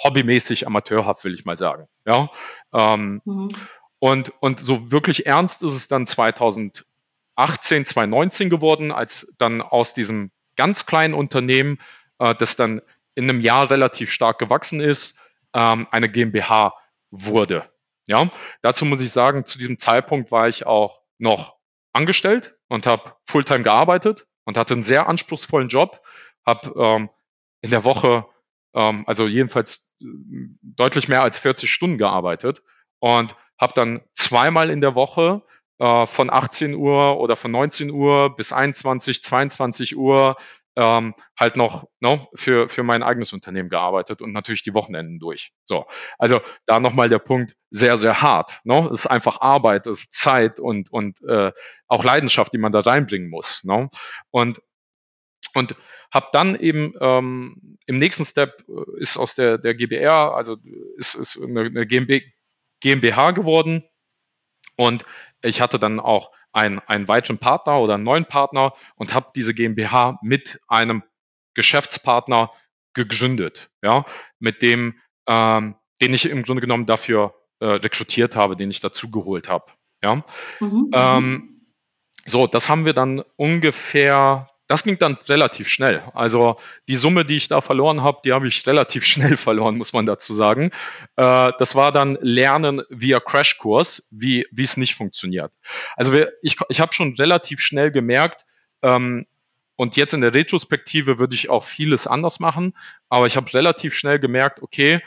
hobbymäßig, amateurhaft, will ich mal sagen. Ja. Ähm, mhm. und, und so wirklich ernst ist es dann 2018, 2019 geworden, als dann aus diesem ganz kleinen Unternehmen, äh, das dann in einem Jahr relativ stark gewachsen ist, ähm, eine GmbH wurde. Ja, dazu muss ich sagen, zu diesem Zeitpunkt war ich auch noch angestellt und habe Fulltime gearbeitet und hatte einen sehr anspruchsvollen Job, habe ähm, in der Woche, ähm, also jedenfalls äh, deutlich mehr als 40 Stunden gearbeitet und habe dann zweimal in der Woche äh, von 18 Uhr oder von 19 Uhr bis 21, 22 Uhr ähm, halt noch no, für, für mein eigenes Unternehmen gearbeitet und natürlich die Wochenenden durch. So, also da nochmal der Punkt, sehr, sehr hart. No? Es ist einfach Arbeit, es ist Zeit und, und äh, auch Leidenschaft, die man da reinbringen muss. No? Und und habe dann eben ähm, im nächsten Step äh, ist aus der, der GBR, also ist, ist eine, eine GmbH geworden und ich hatte dann auch einen, einen weiteren Partner oder einen neuen Partner und habe diese GmbH mit einem Geschäftspartner gegründet, ja, mit dem, ähm, den ich im Grunde genommen dafür äh, rekrutiert habe, den ich dazu geholt habe, ja. Mhm, ähm, so, das haben wir dann ungefähr das ging dann relativ schnell. Also die Summe, die ich da verloren habe, die habe ich relativ [LAUGHS] schnell verloren, muss man dazu sagen. Äh, das war dann Lernen via Crashkurs, wie wie es nicht funktioniert. Also wir, ich, ich habe schon relativ schnell gemerkt, ähm, und jetzt in der Retrospektive würde ich auch vieles anders machen, aber ich habe relativ schnell gemerkt, okay,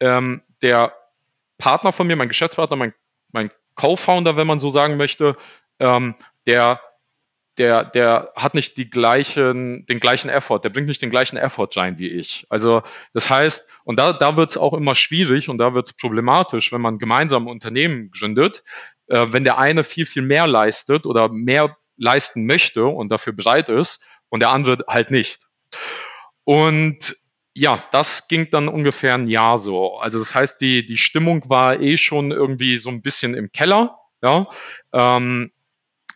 ähm, der Partner von mir, mein Geschäftspartner, mein, mein Co-Founder, wenn man so sagen möchte, ähm, der der, der hat nicht die gleichen, den gleichen Effort, der bringt nicht den gleichen Effort rein wie ich. Also das heißt, und da, da wird es auch immer schwierig und da wird es problematisch, wenn man gemeinsam ein Unternehmen gründet, äh, wenn der eine viel, viel mehr leistet oder mehr leisten möchte und dafür bereit ist und der andere halt nicht. Und ja, das ging dann ungefähr ein Jahr so. Also das heißt, die, die Stimmung war eh schon irgendwie so ein bisschen im Keller. Ja, ähm,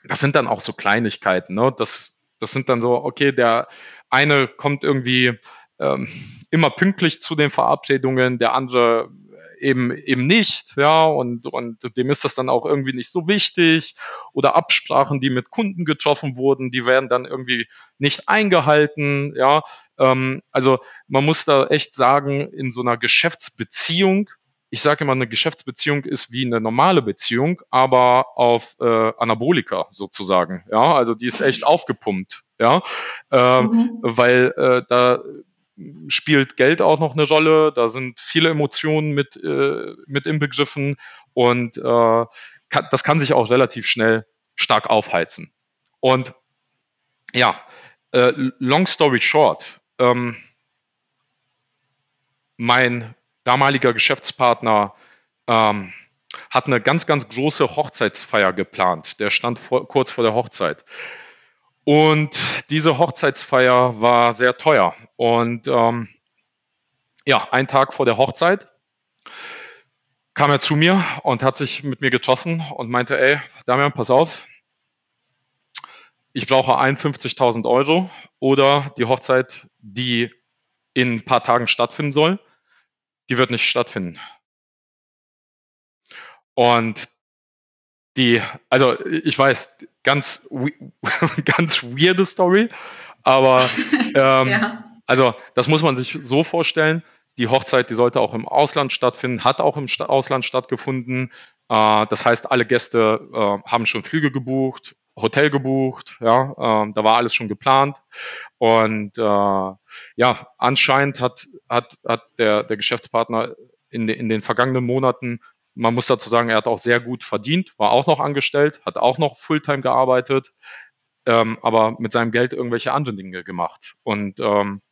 das sind dann auch so Kleinigkeiten. Ne? Das, das sind dann so, okay, der eine kommt irgendwie ähm, immer pünktlich zu den Verabredungen, der andere eben eben nicht, ja, und, und dem ist das dann auch irgendwie nicht so wichtig. Oder Absprachen, die mit Kunden getroffen wurden, die werden dann irgendwie nicht eingehalten, ja. Ähm, also man muss da echt sagen, in so einer Geschäftsbeziehung ich sage immer, eine Geschäftsbeziehung ist wie eine normale Beziehung, aber auf äh, Anabolika sozusagen. Ja, also die ist echt [LAUGHS] aufgepumpt. Ja, ähm, mhm. weil äh, da spielt Geld auch noch eine Rolle. Da sind viele Emotionen mit äh, mit inbegriffen und äh, kann, das kann sich auch relativ schnell stark aufheizen. Und ja, äh, long story short. Ähm, mein damaliger Geschäftspartner ähm, hat eine ganz, ganz große Hochzeitsfeier geplant. Der stand vor, kurz vor der Hochzeit. Und diese Hochzeitsfeier war sehr teuer. Und ähm, ja, einen Tag vor der Hochzeit kam er zu mir und hat sich mit mir getroffen und meinte, ey, Damian, pass auf, ich brauche 51.000 Euro oder die Hochzeit, die in ein paar Tagen stattfinden soll, die wird nicht stattfinden. Und die, also ich weiß, ganz, [LAUGHS] ganz weirde Story, aber [LAUGHS] ähm, ja. also das muss man sich so vorstellen. Die Hochzeit, die sollte auch im Ausland stattfinden, hat auch im Sta Ausland stattgefunden. Äh, das heißt, alle Gäste äh, haben schon Flüge gebucht, Hotel gebucht, ja, ähm, da war alles schon geplant. Und äh, ja, anscheinend hat, hat, hat der, der Geschäftspartner in, de, in den vergangenen Monaten, man muss dazu sagen, er hat auch sehr gut verdient, war auch noch angestellt, hat auch noch Fulltime gearbeitet, ähm, aber mit seinem Geld irgendwelche anderen Dinge gemacht. Und ähm,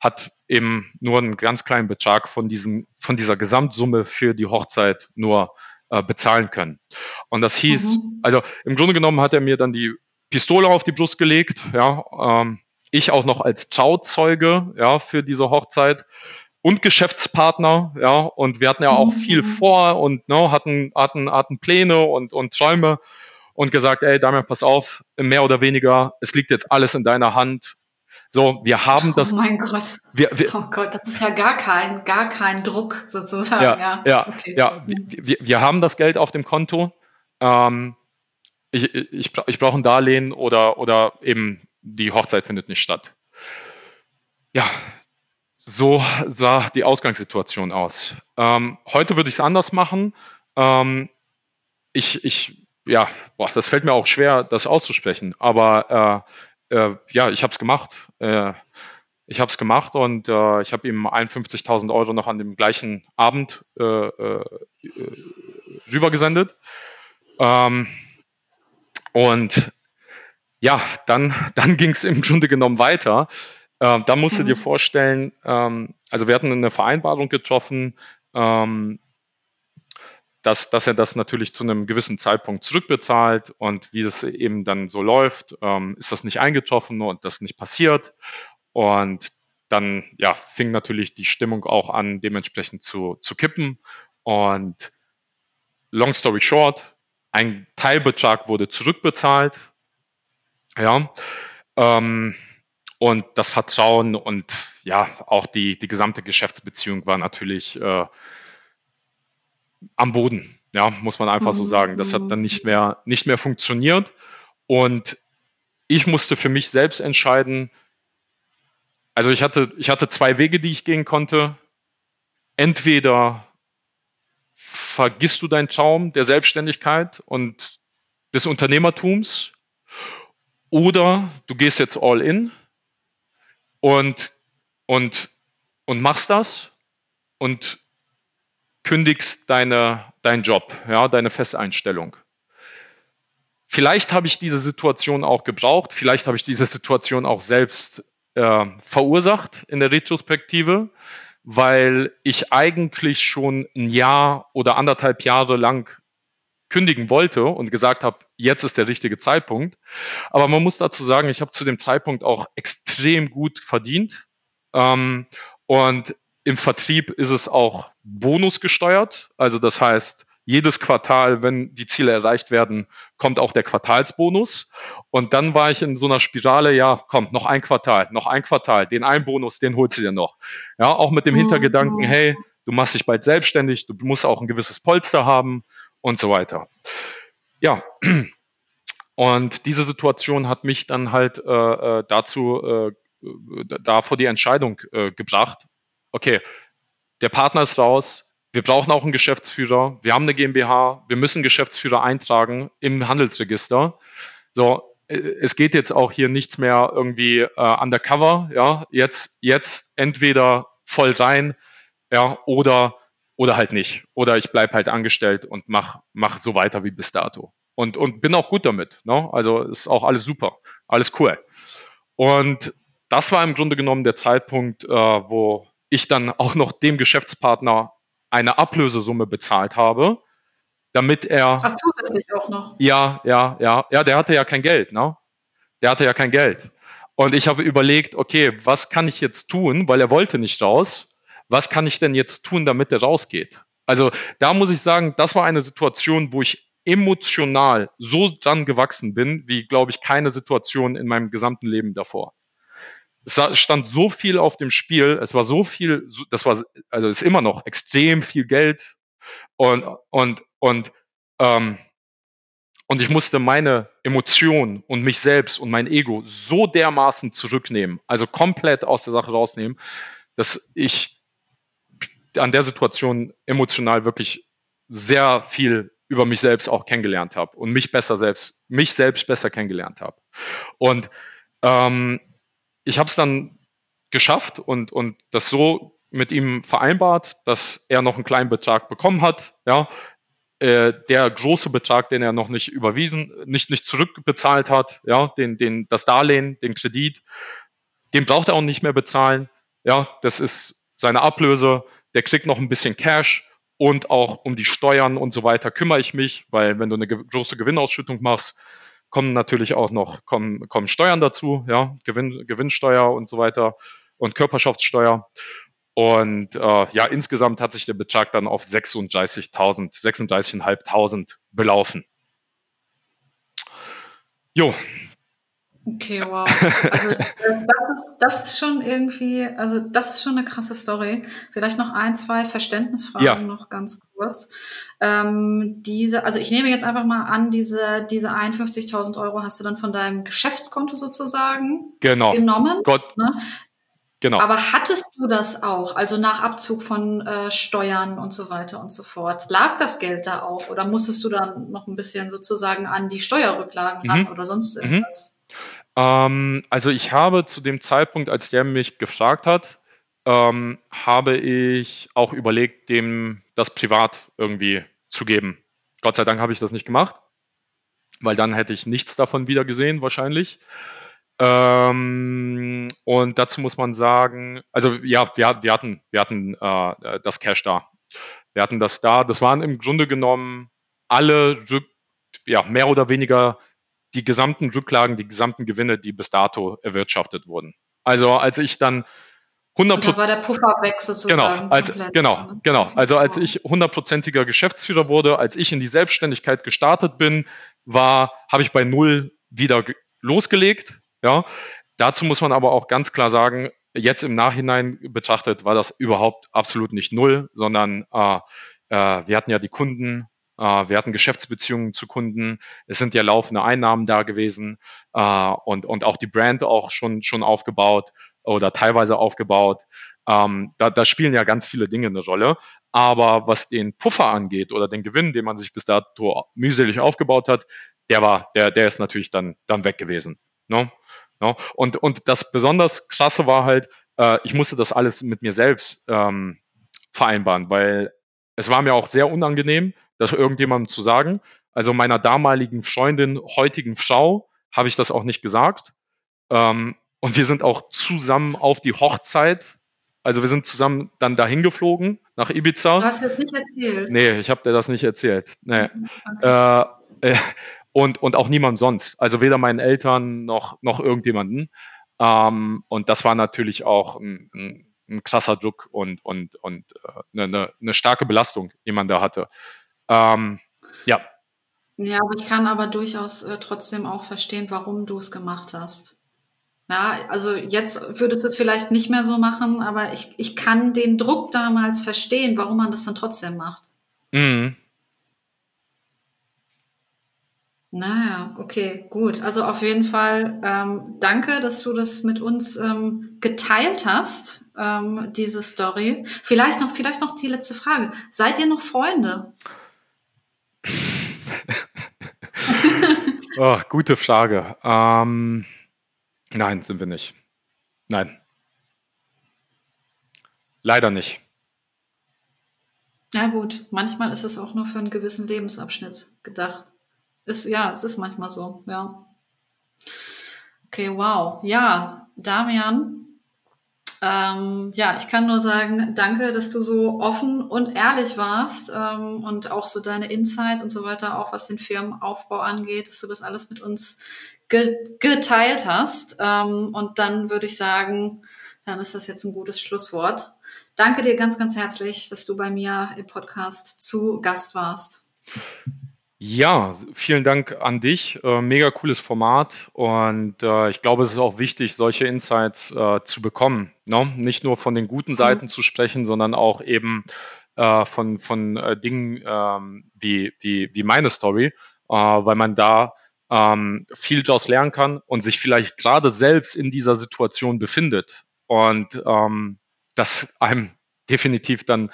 hat eben nur einen ganz kleinen Betrag von, diesem, von dieser Gesamtsumme für die Hochzeit nur äh, bezahlen können. Und das hieß, mhm. also im Grunde genommen hat er mir dann die Pistole auf die Brust gelegt, ja, ähm, ich auch noch als Trauzeuge, ja, für diese Hochzeit und Geschäftspartner, ja, und wir hatten ja auch mhm. viel vor und ne, hatten, hatten, hatten Pläne und, und Träume und gesagt, ey, Damian, pass auf, mehr oder weniger, es liegt jetzt alles in deiner Hand, so, wir haben oh das. Oh mein Gott. Wir, wir, oh Gott, das ist ja gar kein, gar kein Druck sozusagen. Ja, ja, ja. Okay. ja wir, wir, haben das Geld auf dem Konto. Ähm, ich, ich, ich brauche ein Darlehen oder, oder eben die Hochzeit findet nicht statt. Ja, so sah die Ausgangssituation aus. Ähm, heute würde ich es anders machen. Ähm, ich, ich, ja, boah, das fällt mir auch schwer, das auszusprechen, aber äh, äh, ja, ich habe es gemacht. Äh, ich habe es gemacht und äh, ich habe ihm 51.000 Euro noch an dem gleichen Abend äh, äh, rübergesendet. Ähm, und ja, dann, [LAUGHS] dann ging es im Grunde genommen weiter. Äh, da musst du mhm. dir vorstellen, ähm, also wir hatten eine Vereinbarung getroffen, ähm, dass, dass er das natürlich zu einem gewissen Zeitpunkt zurückbezahlt und wie das eben dann so läuft, ähm, ist das nicht eingetroffen und das nicht passiert. Und dann ja, fing natürlich die Stimmung auch an, dementsprechend zu, zu kippen. Und long story short, ein Teilbetrag wurde zurückbezahlt. Ja. Ähm, und das Vertrauen und ja, auch die, die gesamte Geschäftsbeziehung war natürlich äh, am Boden. Ja, muss man einfach so mhm. sagen. Das hat dann nicht mehr, nicht mehr funktioniert. Und ich musste für mich selbst entscheiden, also ich hatte, ich hatte zwei Wege, die ich gehen konnte. Entweder vergisst du deinen Traum der Selbstständigkeit und des Unternehmertums oder du gehst jetzt all in und, und, und machst das und kündigst deine, deinen Job, ja, deine Festeinstellung. Vielleicht habe ich diese Situation auch gebraucht, vielleicht habe ich diese Situation auch selbst äh, verursacht in der Retrospektive, weil ich eigentlich schon ein Jahr oder anderthalb Jahre lang kündigen wollte und gesagt habe, jetzt ist der richtige Zeitpunkt. Aber man muss dazu sagen, ich habe zu dem Zeitpunkt auch extrem gut verdient. Ähm, und im Vertrieb ist es auch bonusgesteuert. Also das heißt, jedes Quartal, wenn die Ziele erreicht werden, kommt auch der Quartalsbonus. Und dann war ich in so einer Spirale, ja, komm, noch ein Quartal, noch ein Quartal, den einen Bonus, den holst du dir noch. Ja, auch mit dem Hintergedanken, mhm. hey, du machst dich bald selbstständig, du musst auch ein gewisses Polster haben und so weiter. Ja, [CLEARS THROAT] und diese Situation hat mich dann halt äh, äh dazu, äh, da vor die Entscheidung äh, gebracht, okay, der Partner ist raus, wir brauchen auch einen Geschäftsführer, wir haben eine GmbH, wir müssen Geschäftsführer eintragen im Handelsregister. So, äh, es geht jetzt auch hier nichts mehr irgendwie äh, undercover, ja, jetzt, jetzt entweder voll rein, ja, oder, oder halt nicht. Oder ich bleibe halt angestellt und mach, mach so weiter wie bis dato. Und, und bin auch gut damit. Ne? Also ist auch alles super, alles cool. Und das war im Grunde genommen der Zeitpunkt, äh, wo ich dann auch noch dem Geschäftspartner eine Ablösesumme bezahlt habe, damit er. Ach, zusätzlich auch noch. Ja, ja, ja, ja, der hatte ja kein Geld, ne? Der hatte ja kein Geld. Und ich habe überlegt, okay, was kann ich jetzt tun, weil er wollte nicht raus. Was kann ich denn jetzt tun, damit er rausgeht? Also da muss ich sagen, das war eine Situation, wo ich emotional so dran gewachsen bin, wie, glaube ich, keine Situation in meinem gesamten Leben davor es stand so viel auf dem Spiel, es war so viel, das war, also ist immer noch extrem viel Geld und, und, und, ähm, und ich musste meine Emotionen und mich selbst und mein Ego so dermaßen zurücknehmen, also komplett aus der Sache rausnehmen, dass ich an der Situation emotional wirklich sehr viel über mich selbst auch kennengelernt habe und mich besser selbst, mich selbst besser kennengelernt habe. Und ähm, ich habe es dann geschafft und, und das so mit ihm vereinbart, dass er noch einen kleinen Betrag bekommen hat, ja, äh, der große Betrag, den er noch nicht überwiesen, nicht, nicht zurückbezahlt hat, ja, den, den, das Darlehen, den Kredit, den braucht er auch nicht mehr bezahlen, ja, das ist seine Ablöse, der kriegt noch ein bisschen Cash und auch um die Steuern und so weiter kümmere ich mich, weil wenn du eine große Gewinnausschüttung machst, kommen natürlich auch noch kommen, kommen Steuern dazu, ja, Gewinn, Gewinnsteuer und so weiter und Körperschaftssteuer. Und äh, ja, insgesamt hat sich der Betrag dann auf 36.000, 36.500 belaufen. Jo. Okay, wow. Also äh, das ist, das ist schon irgendwie, also das ist schon eine krasse Story. Vielleicht noch ein, zwei Verständnisfragen ja. noch ganz kurz. Ähm, diese, also ich nehme jetzt einfach mal an, diese, diese 51.000 Euro hast du dann von deinem Geschäftskonto sozusagen genau. genommen. Gott. Ne? Genau. Aber hattest du das auch, also nach Abzug von äh, Steuern und so weiter und so fort? Lag das Geld da auch oder musstest du dann noch ein bisschen sozusagen an die Steuerrücklagen ran mhm. oder sonst mhm. irgendwas? Mhm. Ähm, also ich habe zu dem Zeitpunkt, als der mich gefragt hat, ähm, habe ich auch überlegt, dem das privat irgendwie zu geben. Gott sei Dank habe ich das nicht gemacht, weil dann hätte ich nichts davon wieder gesehen wahrscheinlich. Ähm, und dazu muss man sagen, also ja, wir, wir hatten, wir hatten äh, das Cash da. Wir hatten das da. Das waren im Grunde genommen alle, ja, mehr oder weniger die gesamten Rücklagen, die gesamten Gewinne, die bis dato erwirtschaftet wurden. Also als ich dann 100 da war der Puffer weg sozusagen. Genau, als, genau, genau. Also als ich hundertprozentiger Geschäftsführer wurde, als ich in die Selbstständigkeit gestartet bin, war, habe ich bei null wieder losgelegt ja, dazu muss man aber auch ganz klar sagen, jetzt im Nachhinein betrachtet war das überhaupt absolut nicht null, sondern äh, äh, wir hatten ja die Kunden, wir hatten Geschäftsbeziehungen zu Kunden, es sind ja laufende Einnahmen da gewesen äh, und, und auch die Brand auch schon, schon aufgebaut oder teilweise aufgebaut. Ähm, da, da spielen ja ganz viele Dinge eine Rolle. Aber was den Puffer angeht oder den Gewinn, den man sich bis dato mühselig aufgebaut hat, der war, der, der ist natürlich dann, dann weg gewesen. Ne? No? Und, und das besonders krasse war halt, äh, ich musste das alles mit mir selbst ähm, vereinbaren, weil es war mir auch sehr unangenehm, das irgendjemandem zu sagen. Also meiner damaligen Freundin, heutigen Frau, habe ich das auch nicht gesagt. Ähm, und wir sind auch zusammen auf die Hochzeit. Also wir sind zusammen dann dahin geflogen nach Ibiza. Du hast das nicht erzählt. Nee, ich habe dir das nicht erzählt. Nee. Okay. Äh, äh, und, und auch niemand sonst. Also weder meinen Eltern noch, noch irgendjemanden. Ähm, und das war natürlich auch ein, ein, ein krasser Druck und, und, und äh, eine, eine starke Belastung, die man da hatte. Ähm, ja. Ja, aber ich kann aber durchaus äh, trotzdem auch verstehen, warum du es gemacht hast. Ja, also jetzt würdest du es vielleicht nicht mehr so machen, aber ich, ich kann den Druck damals verstehen, warum man das dann trotzdem macht. Mhm. Naja, okay, gut. Also auf jeden Fall ähm, danke, dass du das mit uns ähm, geteilt hast, ähm, diese Story. Vielleicht noch, vielleicht noch die letzte Frage. Seid ihr noch Freunde? Oh, gute Frage. Ähm, nein, sind wir nicht. Nein. Leider nicht. Ja gut, manchmal ist es auch nur für einen gewissen Lebensabschnitt gedacht. Ist, ja, es ist manchmal so, ja. Okay, wow. Ja, Damian, ähm, ja, ich kann nur sagen, danke, dass du so offen und ehrlich warst ähm, und auch so deine Insights und so weiter, auch was den Firmenaufbau angeht, dass du das alles mit uns ge geteilt hast. Ähm, und dann würde ich sagen, dann ist das jetzt ein gutes Schlusswort. Danke dir ganz, ganz herzlich, dass du bei mir im Podcast zu Gast warst. Ja, vielen Dank an dich. Äh, mega cooles Format und äh, ich glaube, es ist auch wichtig, solche Insights äh, zu bekommen. Ne? Nicht nur von den guten Seiten mhm. zu sprechen, sondern auch eben von, von Dingen ähm, wie, wie, wie meine Story, weil man da ähm, viel daraus lernen kann und sich vielleicht gerade selbst in dieser Situation befindet und ähm, das einem definitiv dann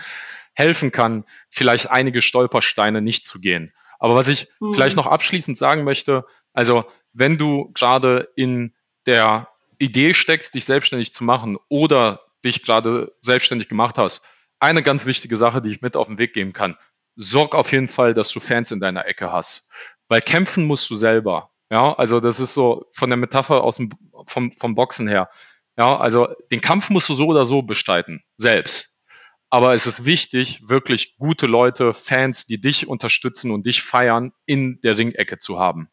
helfen kann, vielleicht einige Stolpersteine nicht zu gehen. Aber was ich mhm. vielleicht noch abschließend sagen möchte, also wenn du gerade in der Idee steckst, dich selbstständig zu machen oder dich gerade selbstständig gemacht hast, eine ganz wichtige Sache, die ich mit auf den Weg geben kann. Sorg auf jeden Fall, dass du Fans in deiner Ecke hast. Weil kämpfen musst du selber. Ja, also das ist so von der Metapher aus dem, vom, vom Boxen her. Ja, also den Kampf musst du so oder so bestreiten, selbst. Aber es ist wichtig, wirklich gute Leute, Fans, die dich unterstützen und dich feiern, in der Ringecke zu haben.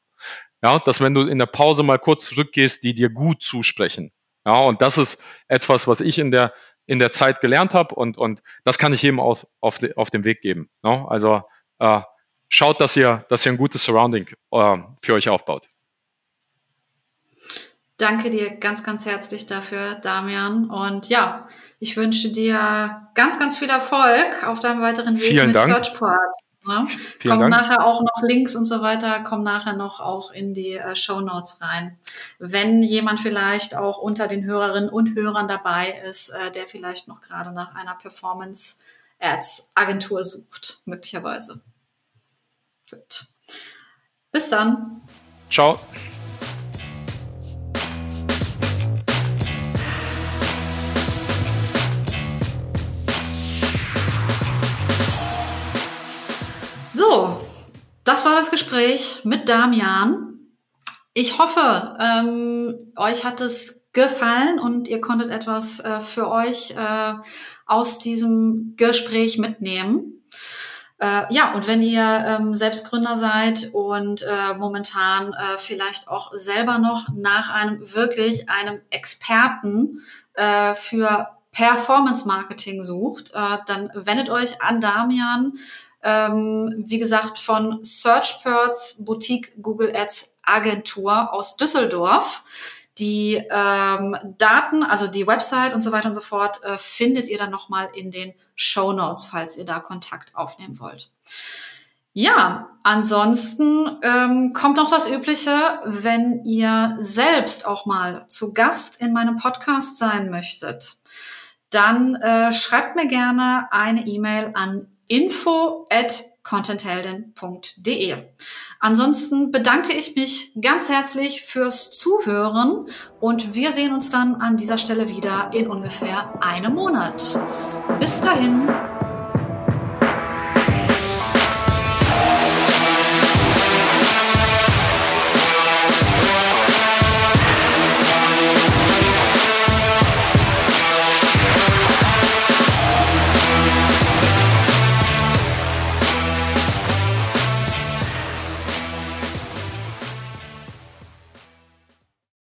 Ja, dass wenn du in der Pause mal kurz zurückgehst, die dir gut zusprechen. Ja, und das ist etwas, was ich in der, in der Zeit gelernt habe und, und das kann ich jedem auf, auf, de, auf dem Weg geben. Ne? Also äh, schaut, dass ihr, dass ihr ein gutes Surrounding äh, für euch aufbaut. Danke dir ganz, ganz herzlich dafür, Damian. Und ja, ich wünsche dir ganz, ganz viel Erfolg auf deinem weiteren Weg Vielen mit Dank. Searchports. Ne? Kommt Dank. nachher auch noch Links und so weiter, kommen nachher noch auch in die äh, Show Notes rein. Wenn jemand vielleicht auch unter den Hörerinnen und Hörern dabei ist, äh, der vielleicht noch gerade nach einer Performance Ads Agentur sucht, möglicherweise. Gut. Bis dann. Ciao. Das war das Gespräch mit Damian. Ich hoffe, ähm, euch hat es gefallen und ihr konntet etwas äh, für euch äh, aus diesem Gespräch mitnehmen. Äh, ja, und wenn ihr ähm, selbst Gründer seid und äh, momentan äh, vielleicht auch selber noch nach einem wirklich einem Experten äh, für Performance Marketing sucht, äh, dann wendet euch an Damian ähm, wie gesagt, von SearchPerts Boutique Google Ads Agentur aus Düsseldorf. Die ähm, Daten, also die Website und so weiter und so fort, äh, findet ihr dann nochmal in den Show Notes, falls ihr da Kontakt aufnehmen wollt. Ja, ansonsten ähm, kommt noch das Übliche, wenn ihr selbst auch mal zu Gast in meinem Podcast sein möchtet, dann äh, schreibt mir gerne eine E-Mail an info at contentheldin.de. Ansonsten bedanke ich mich ganz herzlich fürs Zuhören und wir sehen uns dann an dieser Stelle wieder in ungefähr einem Monat. Bis dahin.